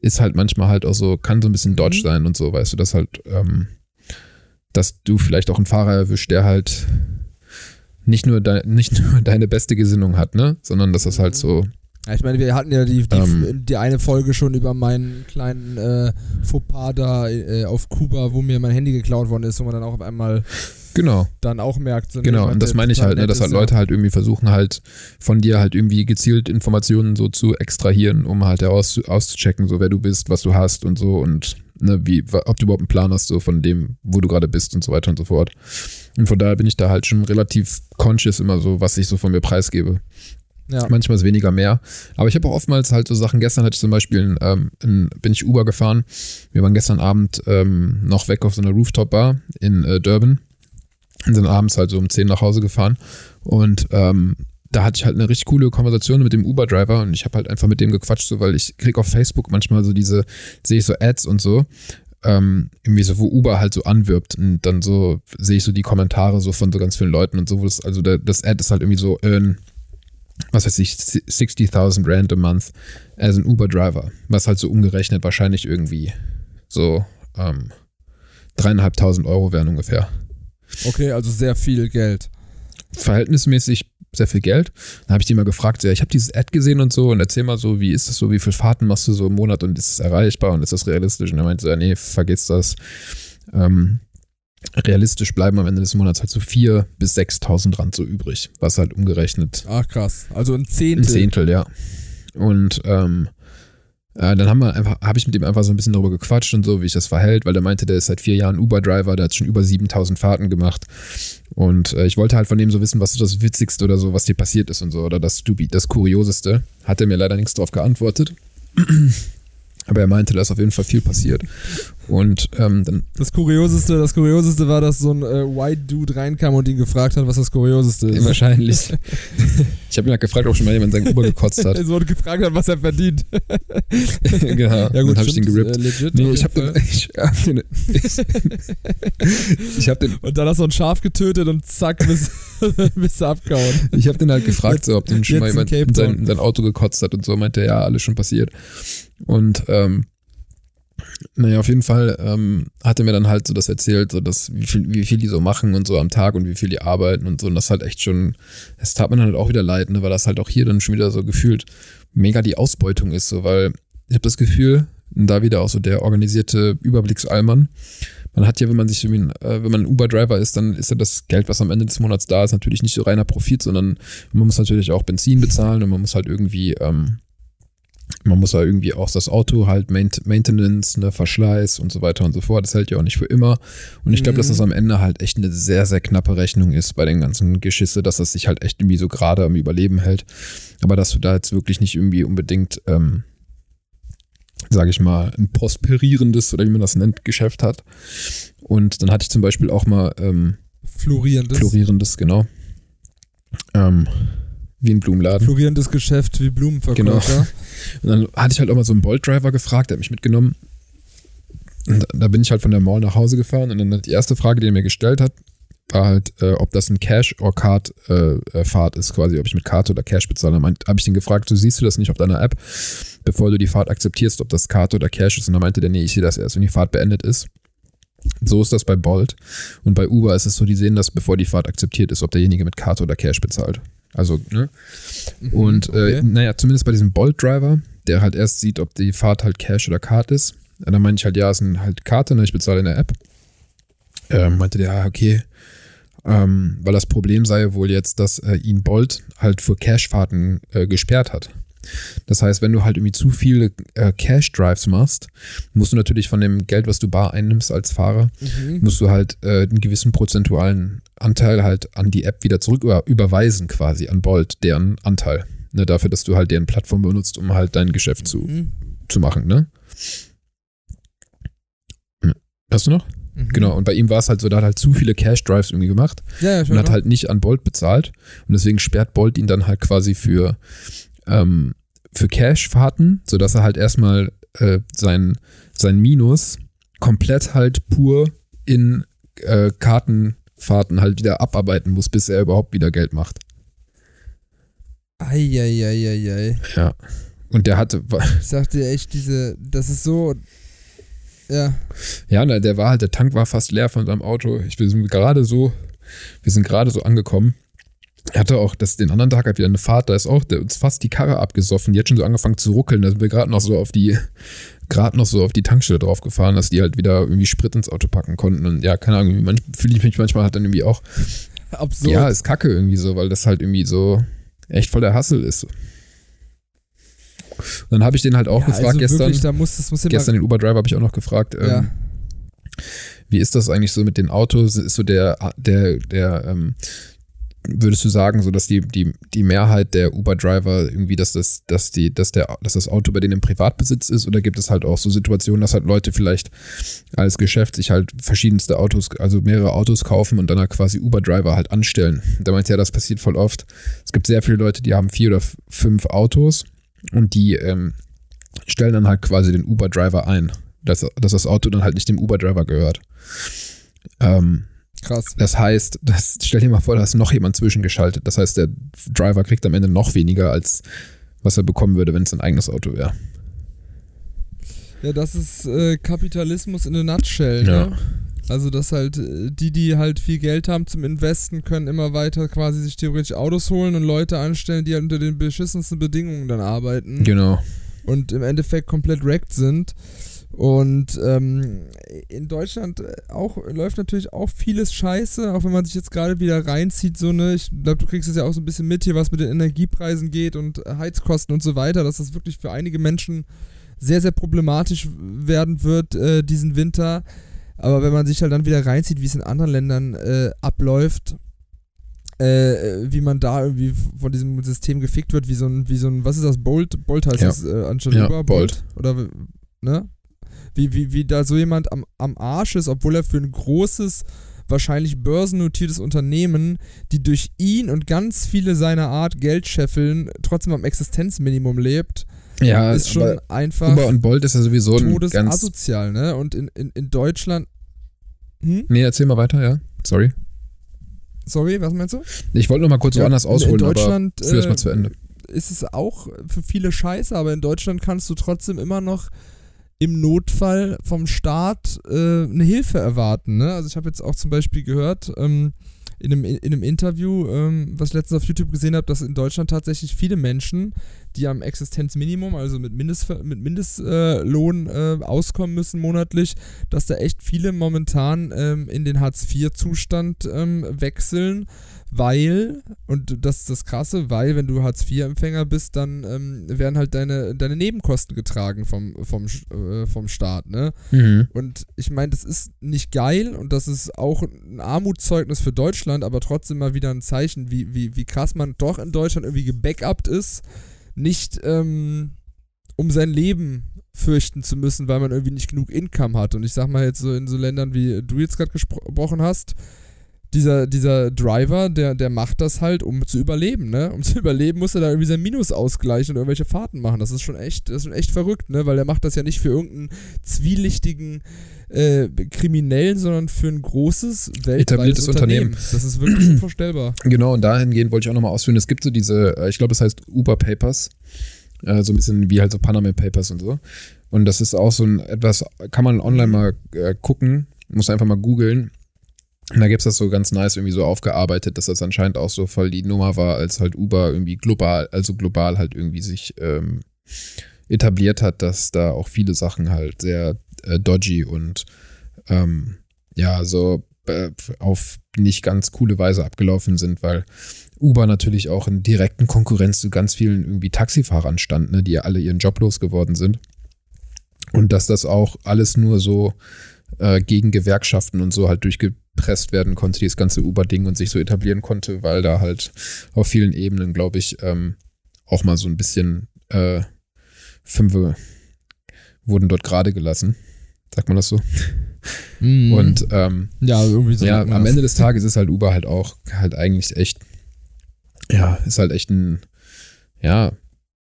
ist halt manchmal halt auch so, kann so ein bisschen Dodge Mhm. sein und so, weißt du, dass halt, ähm, dass du vielleicht auch einen Fahrer erwischt, der halt nicht nur, de nicht nur deine beste Gesinnung hat, ne, sondern dass das halt Mhm. so, Ja, ich meine, wir hatten ja die, die, Ähm. die eine Folge schon über meinen kleinen äh, Fauxpas da äh, auf Kuba, wo mir mein Handy geklaut worden ist, wo man dann auch auf einmal genau, dann auch merkt. So, nee, Genau, und das meine ich halt, ne, dass halt ist, ja. Leute halt irgendwie versuchen halt von dir halt irgendwie gezielt Informationen so zu extrahieren, um halt heraus auszuchecken, so wer du bist, was du hast und so und ne, wie, ob du überhaupt einen Plan hast, so von dem, wo du gerade bist und so weiter und so fort. Und von daher bin ich da halt schon relativ conscious immer so, was ich so von mir preisgebe. Ja. Manchmal ist weniger mehr. Aber ich habe auch oftmals halt so Sachen. Gestern hatte ich zum Beispiel, ähm, in, bin ich Uber gefahren. Wir waren gestern Abend ähm, noch weg auf so einer Rooftop-Bar in äh, Durban. Und sind abends halt so um 10 nach Hause gefahren. Und ähm, da hatte ich halt eine richtig coole Konversation mit dem Uber-Driver und ich habe halt einfach mit dem gequatscht, so weil ich krieg auf Facebook manchmal so diese, sehe ich so Ads und so, ähm, irgendwie so, wo Uber halt so anwirbt und dann so sehe ich so die Kommentare so von so ganz vielen Leuten und so, wo das, also der, das Ad ist halt irgendwie so, earn, was weiß ich, 60.000 Rand a month as an Uber-Driver, was halt so umgerechnet wahrscheinlich irgendwie so ähm, dreieinhalbtausend Euro wären ungefähr. Okay, also sehr viel Geld. verhältnismäßig sehr viel Geld. Dann habe ich die mal gefragt, ja, ich habe dieses Ad gesehen und so und erzähl mal so, wie ist das so, wie viele Fahrten machst du so im Monat und ist es erreichbar und ist das realistisch? Und er meinte so, ja, nee, vergiss das. Ähm, realistisch bleiben am Ende des Monats halt so 4.000 bis 6.000 Rand so übrig, was halt umgerechnet Ach krass. Also ein ein Zehntel. Zehntel, ja. Und ähm, äh, dann haben wir einfach, habe ich mit ihm einfach so ein bisschen darüber gequatscht und so, wie sich das verhält, weil der meinte, der ist seit vier Jahren Uber-Driver, der hat schon über 7000 Fahrten gemacht. Und äh, ich wollte halt von dem so wissen, was so das Witzigste oder so, was dir passiert ist und so, oder das Stubi, das Kurioseste. Hat er mir leider nichts drauf geantwortet. Aber er meinte, da ist auf jeden Fall viel passiert. Und ähm, dann, Das Kurioseste, das Kurioseste war, dass so ein äh, White Dude reinkam und ihn gefragt hat, was das Kurioseste ist. wahrscheinlich. ich habe ihn halt gefragt, ob schon mal jemand seinen Uber gekotzt hat. Es wurde gefragt hat, was er verdient. genau. Ja gut, dann habe ich den gerippt. Äh, legit, Nee, ich habe den, ich hab den, ich hab den, Und dann hast du ein Schaf getötet und zack, bist, bist du abgehauen. ich hab den halt gefragt, so, ob den schon mal jemand sein, sein Auto gekotzt hat und so, meinte er, ja, alles schon passiert. Und ähm, naja, auf jeden Fall ähm, hat er mir dann halt so das erzählt, so dass wie viel, wie viel die so machen und so am Tag und wie viel die arbeiten und so. Und das halt echt schon, das tat mir dann halt auch wieder leid, ne, weil das halt auch hier dann schon wieder so gefühlt mega die Ausbeutung ist, so, weil ich habe das Gefühl, da wieder auch so der organisierte Überblicksalmann. Man hat ja, wenn man sich irgendwie, äh, wenn man ein Uber-Driver ist, dann ist ja das Geld, was am Ende des Monats da ist, natürlich nicht so reiner Profit, sondern man muss natürlich auch Benzin bezahlen und man muss halt irgendwie, ähm, man muss ja irgendwie auch das Auto halt Maint Maintenance, ne, Verschleiß und so weiter und so fort. Das hält ja auch nicht für immer. Und ich glaube, dass Mhm. das am Ende halt echt eine sehr, sehr knappe Rechnung ist bei den ganzen Geschisse, dass das sich halt echt irgendwie so gerade am Überleben hält. Aber dass du da jetzt wirklich nicht irgendwie unbedingt ähm, sage ich mal, ein prosperierendes oder wie man das nennt, Geschäft hat. Und dann hatte ich zum Beispiel auch mal ähm, Florierendes. florierendes, genau. Ähm, wie ein Blumenladen. Florierendes Geschäft wie Blumenverkäufer. Und dann hatte ich halt auch mal so einen Bolt-Driver gefragt, der hat mich mitgenommen. Und da bin ich halt von der Mall nach Hause gefahren und dann hat die erste Frage, die er mir gestellt hat, war halt, äh, ob das ein Cash- or Card-Fahrt ist, quasi, ob ich mit Karte oder Cash bezahle. Dann habe ich den gefragt, du siehst du das nicht auf deiner App, bevor du die Fahrt akzeptierst, ob das Karte oder Cash ist. Und dann meinte der, nee, ich sehe das erst, wenn die Fahrt beendet ist. So ist das bei Bolt. Und bei Uber ist es so, die sehen das, bevor die Fahrt akzeptiert ist, ob derjenige mit Karte oder Cash bezahlt. Also, ne? Mhm, Und äh, okay. naja, zumindest bei diesem Bolt-Driver, der halt erst sieht, ob die Fahrt halt Cash oder Card ist. Und dann meinte ich halt, ja, es ist ein halt Karte, ne, ich bezahle in der App. Ähm, meinte der, ja, okay. Ähm, weil das Problem sei wohl jetzt, dass äh, ihn Bolt halt für Cash-Fahrten äh, gesperrt hat. Das heißt, wenn du halt irgendwie zu viele äh, Cash-Drives machst, musst du natürlich von dem Geld, was du bar einnimmst als Fahrer, Mhm. musst du halt äh, einen gewissen prozentualen Anteil halt an die App wieder zurück über, überweisen, quasi an Bolt, deren Anteil. Ne, dafür, dass du halt deren Plattform benutzt, um halt dein Geschäft zu, Mhm. zu machen, ne? Hast du noch? Mhm. Genau, und bei ihm war es halt so, da hat halt zu viele Cash-Drives irgendwie gemacht Ja, ja, und hat halt nicht an Bolt bezahlt. Und deswegen sperrt Bolt ihn dann halt quasi für, ähm, für Cash-Fahrten, sodass er halt erstmal äh, sein, sein Minus komplett halt pur in äh, Kartenfahrten halt wieder abarbeiten muss, bis er überhaupt wieder Geld macht. Eieieiei. Ja. Und der hatte, Ich sag dir echt, diese, das ist so. Ja. ja, na, der war halt, der Tank war fast leer von seinem Auto. Ich, wir sind gerade so, wir sind gerade so angekommen. Er hatte auch das, den anderen Tag halt wieder eine Fahrt, da ist auch, der uns fast die Karre abgesoffen, die hat schon so angefangen zu ruckeln, da sind wir gerade noch so auf die, gerade noch so auf die Tankstelle draufgefahren, dass die halt wieder irgendwie Sprit ins Auto packen konnten. Und ja, keine Ahnung, manch, fühle ich mich manchmal halt dann irgendwie auch, Absurd. ja, ist kacke irgendwie so, weil das halt irgendwie so echt voll der Hassel ist. Und dann habe ich den halt auch ja, gefragt also gestern. Wirklich, da muss, das muss Gestern den Uber-Driver habe ich auch noch gefragt, ähm, Ja. wie ist das eigentlich so mit den Autos? Ist so der, der, der, ähm, würdest du sagen, so dass die, die, die Mehrheit der Uber-Driver irgendwie, dass das, dass die, dass der, dass das Auto bei denen im Privatbesitz ist oder gibt es halt auch so Situationen, dass halt Leute vielleicht als Geschäft sich halt verschiedenste Autos, also mehrere Autos kaufen und dann halt quasi Uber-Driver halt anstellen? Da meint ja, das passiert voll oft. Es gibt sehr viele Leute, die haben vier oder fünf Autos und die ähm, stellen dann halt quasi den Uber-Driver ein, dass, dass das Auto dann halt nicht dem Uber-Driver gehört. Ähm, Krass. das heißt, das, stell dir mal vor, da ist noch jemand zwischengeschaltet. Das heißt, der Driver kriegt am Ende noch weniger, als was er bekommen würde, wenn es ein eigenes Auto wäre. Ja, das ist äh, Kapitalismus in a nutshell. Ja. Ne? Also, dass halt äh, die, die halt viel Geld haben zum Investen, können immer weiter quasi sich theoretisch Autos holen und Leute anstellen, die halt unter den beschissensten Bedingungen dann arbeiten Genau. und im Endeffekt komplett wrecked sind. Und ähm, in Deutschland äh, auch läuft natürlich auch vieles scheiße, auch wenn man sich jetzt gerade wieder reinzieht, so ne, ich glaube, du kriegst es ja auch so ein bisschen mit hier, was mit den Energiepreisen geht und äh, Heizkosten und so weiter, dass das wirklich für einige Menschen sehr, sehr problematisch werden wird äh, diesen Winter. Aber wenn man sich halt dann wieder reinzieht, wie es in anderen Ländern äh, abläuft, äh, wie man da irgendwie von diesem System gefickt wird, wie so ein, wie so ein, was ist das, Bolt? Bolt heißt Ja. das äh, anstatt Ja? Bolt. Oder, ne? Wie, wie, wie da so jemand am, am Arsch ist, obwohl er für ein großes, wahrscheinlich börsennotiertes Unternehmen, die durch ihn und ganz viele seiner Art Geld scheffeln, trotzdem am Existenzminimum lebt, Ja, ist schon einfach Uber und Bolt ist ja sowieso ein ganz. todesasozial, ne? Und in, in, in Deutschland. Hm? Nee, erzähl mal weiter, ja. Sorry. Sorry, was meinst du? Ich wollte noch mal kurz Ja, woanders ausholen, in Deutschland, aber führ es äh, mal zu Ende. ist es auch für viele scheiße, aber in Deutschland kannst du trotzdem immer noch im Notfall vom Staat äh, eine Hilfe erwarten. Ne? Also ich habe jetzt auch zum Beispiel gehört, ähm, in, einem, in einem Interview, ähm, was ich letztens auf YouTube gesehen habe, dass in Deutschland tatsächlich viele Menschen, die am Existenzminimum, also mit, Mindest, mit Mindestlohn äh, auskommen müssen monatlich, dass da echt viele momentan ähm, in den Hartz-IV-Zustand ähm, wechseln, weil, und das ist das Krasse, weil wenn du Hartz-IV-Empfänger bist, dann ähm, werden halt deine, deine Nebenkosten getragen vom, vom, äh, vom Staat, ne? Mhm. Und ich meine, das ist nicht geil und das ist auch ein Armutszeugnis für Deutschland, aber trotzdem mal wieder ein Zeichen, wie, wie, wie krass man doch in Deutschland irgendwie gebackupt ist, nicht ähm, um sein Leben fürchten zu müssen, weil man irgendwie nicht genug Income hat. Und ich sag mal jetzt so in so Ländern, wie du jetzt gerade gesprochen hast, dieser, dieser Driver, der, der macht das halt, um zu überleben, ne? Um zu überleben, muss er da irgendwie sein Minus ausgleichen und irgendwelche Fahrten machen. Das ist schon echt, das ist schon echt verrückt, ne? Weil der macht das ja nicht für irgendeinen zwielichtigen äh, Kriminellen, sondern für ein großes, weltweites Unternehmen. Unternehmen. Das ist wirklich unvorstellbar. Genau, und dahingehend wollte ich auch nochmal ausführen, es gibt so diese, äh, ich glaube, es heißt Uber Papers, äh, so ein bisschen wie halt so Panama Papers und so. Und das ist auch so ein etwas, kann man online mal äh, gucken, muss einfach mal googeln und da gibt es das so ganz nice irgendwie so aufgearbeitet, dass das anscheinend auch so voll die Nummer war, als halt Uber irgendwie global, also global halt irgendwie sich ähm, etabliert hat, dass da auch viele Sachen halt sehr äh, dodgy und ähm, ja, so äh, auf nicht ganz coole Weise abgelaufen sind, weil Uber natürlich auch in direkten Konkurrenz zu ganz vielen irgendwie Taxifahrern stand, ne, die ja alle ihren Job losgeworden sind. Und dass das auch alles nur so äh, gegen Gewerkschaften und so halt durchge gepresst werden konnte, dieses ganze Uber-Ding und sich so etablieren konnte, weil da halt auf vielen Ebenen, glaube ich, ähm, auch mal so ein bisschen äh, Fünfe wurden dort gerade gelassen. Sagt man das so? Mm. Und ähm, ja, irgendwie so. Ja, am Ende des Tages ist halt Uber halt auch halt eigentlich echt, ja, ist halt echt ein, ja,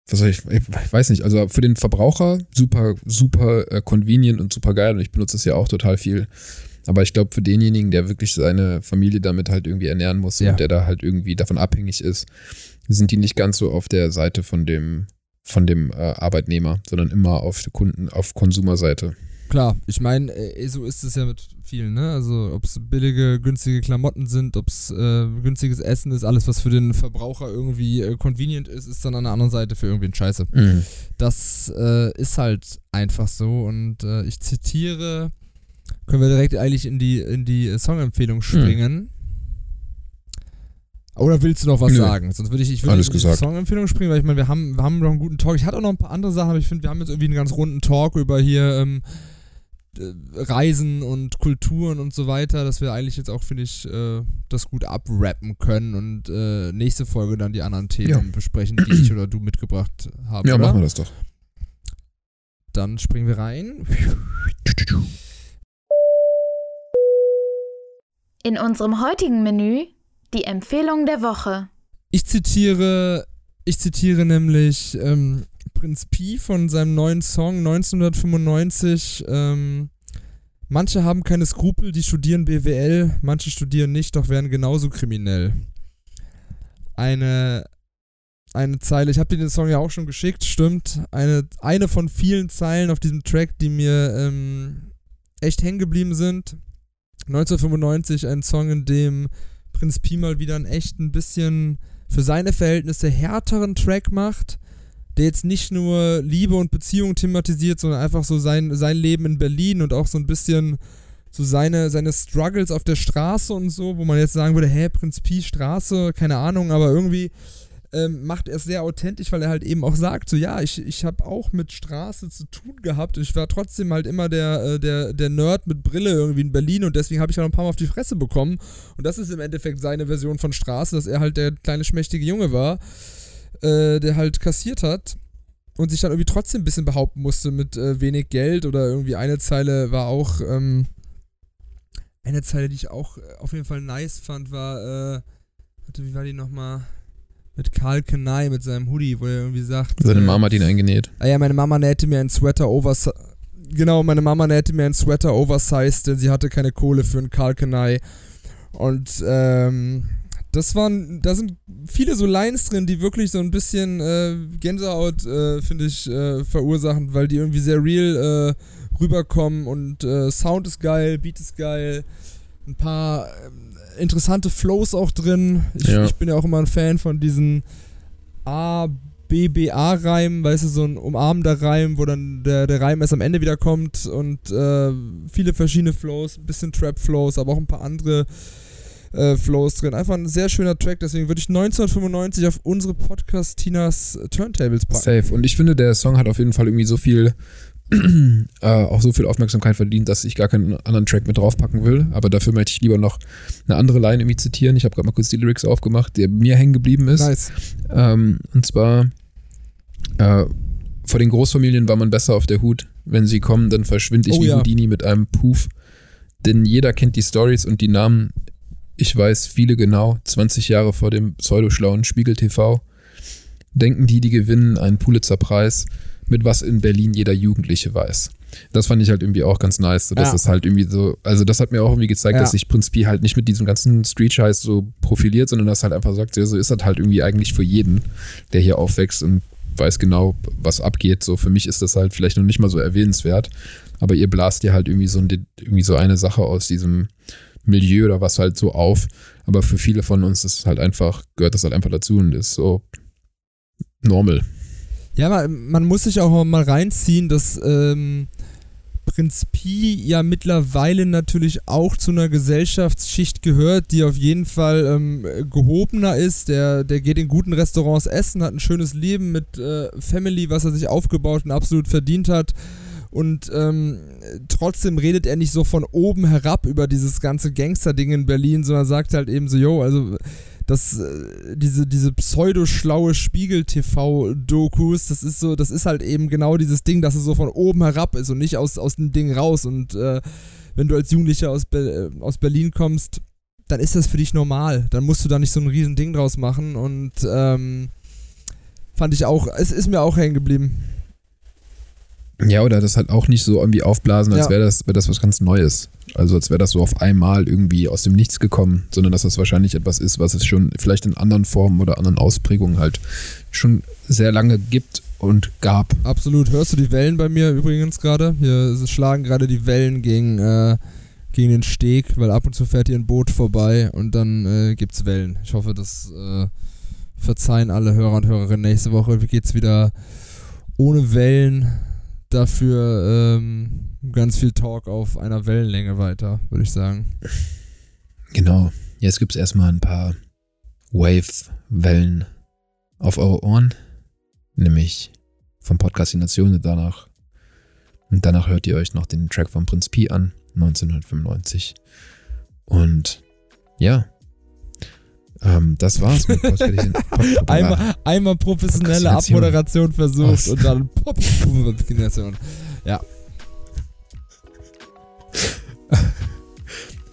was soll ich, ich weiß nicht, also für den Verbraucher super, super äh, convenient und super geil und ich benutze es ja auch total viel. Aber ich glaube, für denjenigen, der wirklich seine Familie damit halt irgendwie ernähren muss ja. und der da halt irgendwie davon abhängig ist, sind die nicht ganz so auf der Seite von dem, von dem äh, Arbeitnehmer, sondern immer auf der Kunden, auf Konsumerseite. Klar, ich meine, äh, so ist es ja mit vielen, ne? Also ob es billige, günstige Klamotten sind, ob es äh, günstiges Essen ist, alles, was für den Verbraucher irgendwie äh, convenient ist, ist dann an der anderen Seite für irgendwie ein Scheiße. Mhm. Das äh, ist halt einfach so und äh, ich zitiere können wir direkt eigentlich in die, in die Songempfehlung springen. Hm. Oder willst du noch was Nö. sagen? Sonst würde ich, ich würde in die Songempfehlung springen, weil ich meine, wir haben, wir haben noch einen guten Talk. Ich hatte auch noch ein paar andere Sachen, aber ich finde, wir haben jetzt irgendwie einen ganz runden Talk über hier ähm, Reisen und Kulturen und so weiter, dass wir eigentlich jetzt auch, finde ich, äh, das gut abrappen können und äh, nächste Folge dann die anderen Themen ja. besprechen, die ich oder du mitgebracht haben. Ja, oder? machen wir das doch. Dann springen wir rein. In unserem heutigen Menü die Empfehlung der Woche. Ich zitiere, ich zitiere nämlich ähm, Prinz Pi von seinem neuen Song 1995. Ähm, manche haben keine Skrupel, die studieren BWL, manche studieren nicht, doch werden genauso kriminell. Eine, eine Zeile, ich habe dir den Song ja auch schon geschickt, stimmt. Eine, eine von vielen Zeilen auf diesem Track, die mir ähm, echt hängen geblieben sind. 1995 ein Song, in dem Prinz Pi mal wieder einen echt ein bisschen für seine Verhältnisse härteren Track macht, der jetzt nicht nur Liebe und Beziehung thematisiert, sondern einfach so sein, sein Leben in Berlin und auch so ein bisschen so seine, seine Struggles auf der Straße und so, wo man jetzt sagen würde, hä, Prinz Pi Straße, keine Ahnung, aber irgendwie ähm, macht er es sehr authentisch, weil er halt eben auch sagt, so ja, ich, ich habe auch mit Straße zu tun gehabt. Ich war trotzdem halt immer der, äh, der, der Nerd mit Brille irgendwie in Berlin und deswegen habe ich halt ein paar Mal auf die Fresse bekommen. Und das ist im Endeffekt seine Version von Straße, dass er halt der kleine schmächtige Junge war, äh, der halt kassiert hat und sich dann irgendwie trotzdem ein bisschen behaupten musste mit äh, wenig Geld oder irgendwie eine Zeile war auch, ähm, eine Zeile, die ich auch äh, auf jeden Fall nice fand, war, äh, warte, wie war die nochmal? Mit Karl Kenai mit seinem Hoodie, wo er irgendwie sagt. Seine äh, Mama hat ihn eingenäht. Ah ja, meine Mama nähte mir einen Sweater oversized. Genau, meine Mama nähte mir einen Sweater oversized, denn sie hatte keine Kohle für einen Karl Kenai. Und ähm, das waren, da sind viele so Lines drin, die wirklich so ein bisschen äh, Gänsehaut, äh, finde ich, äh, verursachen, weil die irgendwie sehr real äh, rüberkommen und äh, Sound ist geil, Beat ist geil, ein paar ähm, interessante Flows auch drin. Ich, ja. ich, bin ja auch immer ein Fan von diesen A, B, B, A-Reimen, weißt du, so ein umarmender Reim, wo dann der, der Reim erst am Ende wieder kommt und äh, viele verschiedene Flows, ein bisschen Trap-Flows, aber auch ein paar andere äh, Flows drin. Einfach ein sehr schöner Track, deswegen würde ich 1995 auf unsere Podcast Tinas Turntables packen. Safe. Und ich finde, der Song hat auf jeden Fall irgendwie so viel äh, auch so viel Aufmerksamkeit verdient, dass ich gar keinen anderen Track mit draufpacken will. Aber dafür möchte ich lieber noch eine andere Line irgendwie zitieren. Ich habe gerade mal kurz die Lyrics aufgemacht, der mir hängen geblieben ist. Nice. Ähm, und zwar äh, vor den Großfamilien war man besser auf der Hut. Wenn sie kommen, dann verschwinde ich Oh wie ja. Houdini mit einem Puff. Denn jeder kennt die Stories und die Namen. Ich weiß viele genau. 20 Jahre vor dem pseudoschlauen Spiegel TV denken die, die gewinnen einen Pulitzer-Preis, mit was in Berlin jeder Jugendliche weiß. Das fand ich halt irgendwie auch ganz nice. So, dass Ja. das halt irgendwie so, also das hat mir auch irgendwie gezeigt, Ja. dass sich Prinz Pi halt nicht mit diesem ganzen Street-Scheiß so profiliert, sondern dass halt einfach sagt, ja, so ist das halt irgendwie eigentlich für jeden, der hier aufwächst und weiß genau, was abgeht. So für mich ist das halt vielleicht noch nicht mal so erwähnenswert, aber ihr blast ja halt irgendwie so, ein, irgendwie so eine Sache aus diesem Milieu oder was halt so auf. Aber für viele von uns ist es halt einfach, gehört das halt einfach dazu und ist so normal. Ja, man, man muss sich auch mal reinziehen, dass ähm, Prinz Pi ja mittlerweile natürlich auch zu einer Gesellschaftsschicht gehört, die auf jeden Fall ähm, gehobener ist. Der, der geht in guten Restaurants essen, hat ein schönes Leben mit äh, Family, was er sich aufgebaut und absolut verdient hat. Und ähm, trotzdem redet er nicht so von oben herab über dieses ganze Gangster-Ding in Berlin, sondern sagt halt eben so, yo, also das, äh, diese, diese pseudo-schlaue Spiegel-TV-Dokus, das ist so, das ist halt eben genau dieses Ding, dass es so von oben herab ist und nicht aus, aus dem Ding raus. Und äh, wenn du als Jugendlicher aus, Be äh, aus Berlin kommst, dann ist das für dich normal. Dann musst du da nicht so ein riesen Ding draus machen. Und ähm, fand ich auch, es ist mir auch hängen geblieben. Ja, oder das halt auch nicht so irgendwie aufblasen, als Ja. wäre das, wär das was ganz Neues. Also als wäre das so auf einmal irgendwie aus dem Nichts gekommen, sondern dass das wahrscheinlich etwas ist, was es schon vielleicht in anderen Formen oder anderen Ausprägungen halt schon sehr lange gibt und gab. Absolut. Hörst du die Wellen bei mir übrigens gerade? Hier schlagen gerade die Wellen gegen, äh, gegen den Steg, weil ab und zu fährt hier ein Boot vorbei und dann äh, gibt's Wellen. Ich hoffe, das äh, verzeihen alle Hörer und Hörerinnen. Nächste Woche geht's wieder ohne Wellen. Dafür ähm, ganz viel Talk auf einer Wellenlänge weiter, würde ich sagen. Genau. Jetzt gibt's erstmal ein paar Wave-Wellen auf eure Ohren, nämlich vom Podcast Die Nation und danach. Und danach hört ihr euch noch den Track von Prinz Pi an, 1995. Und ja, ähm, das war's mit Podcast. Einmal, einmal professionelle Prokrastination. Abmoderation versucht Aus. und dann. Prokrastination.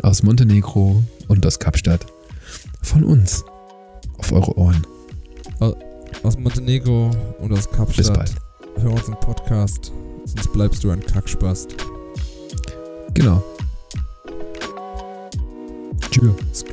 aus Montenegro und aus Kapstadt. Von uns. Auf eure Ohren. Aus Montenegro und aus Bis Kapstadt. bald. Hör unseren Podcast, sonst bleibst du ein Kackspast. Genau. Tschüss.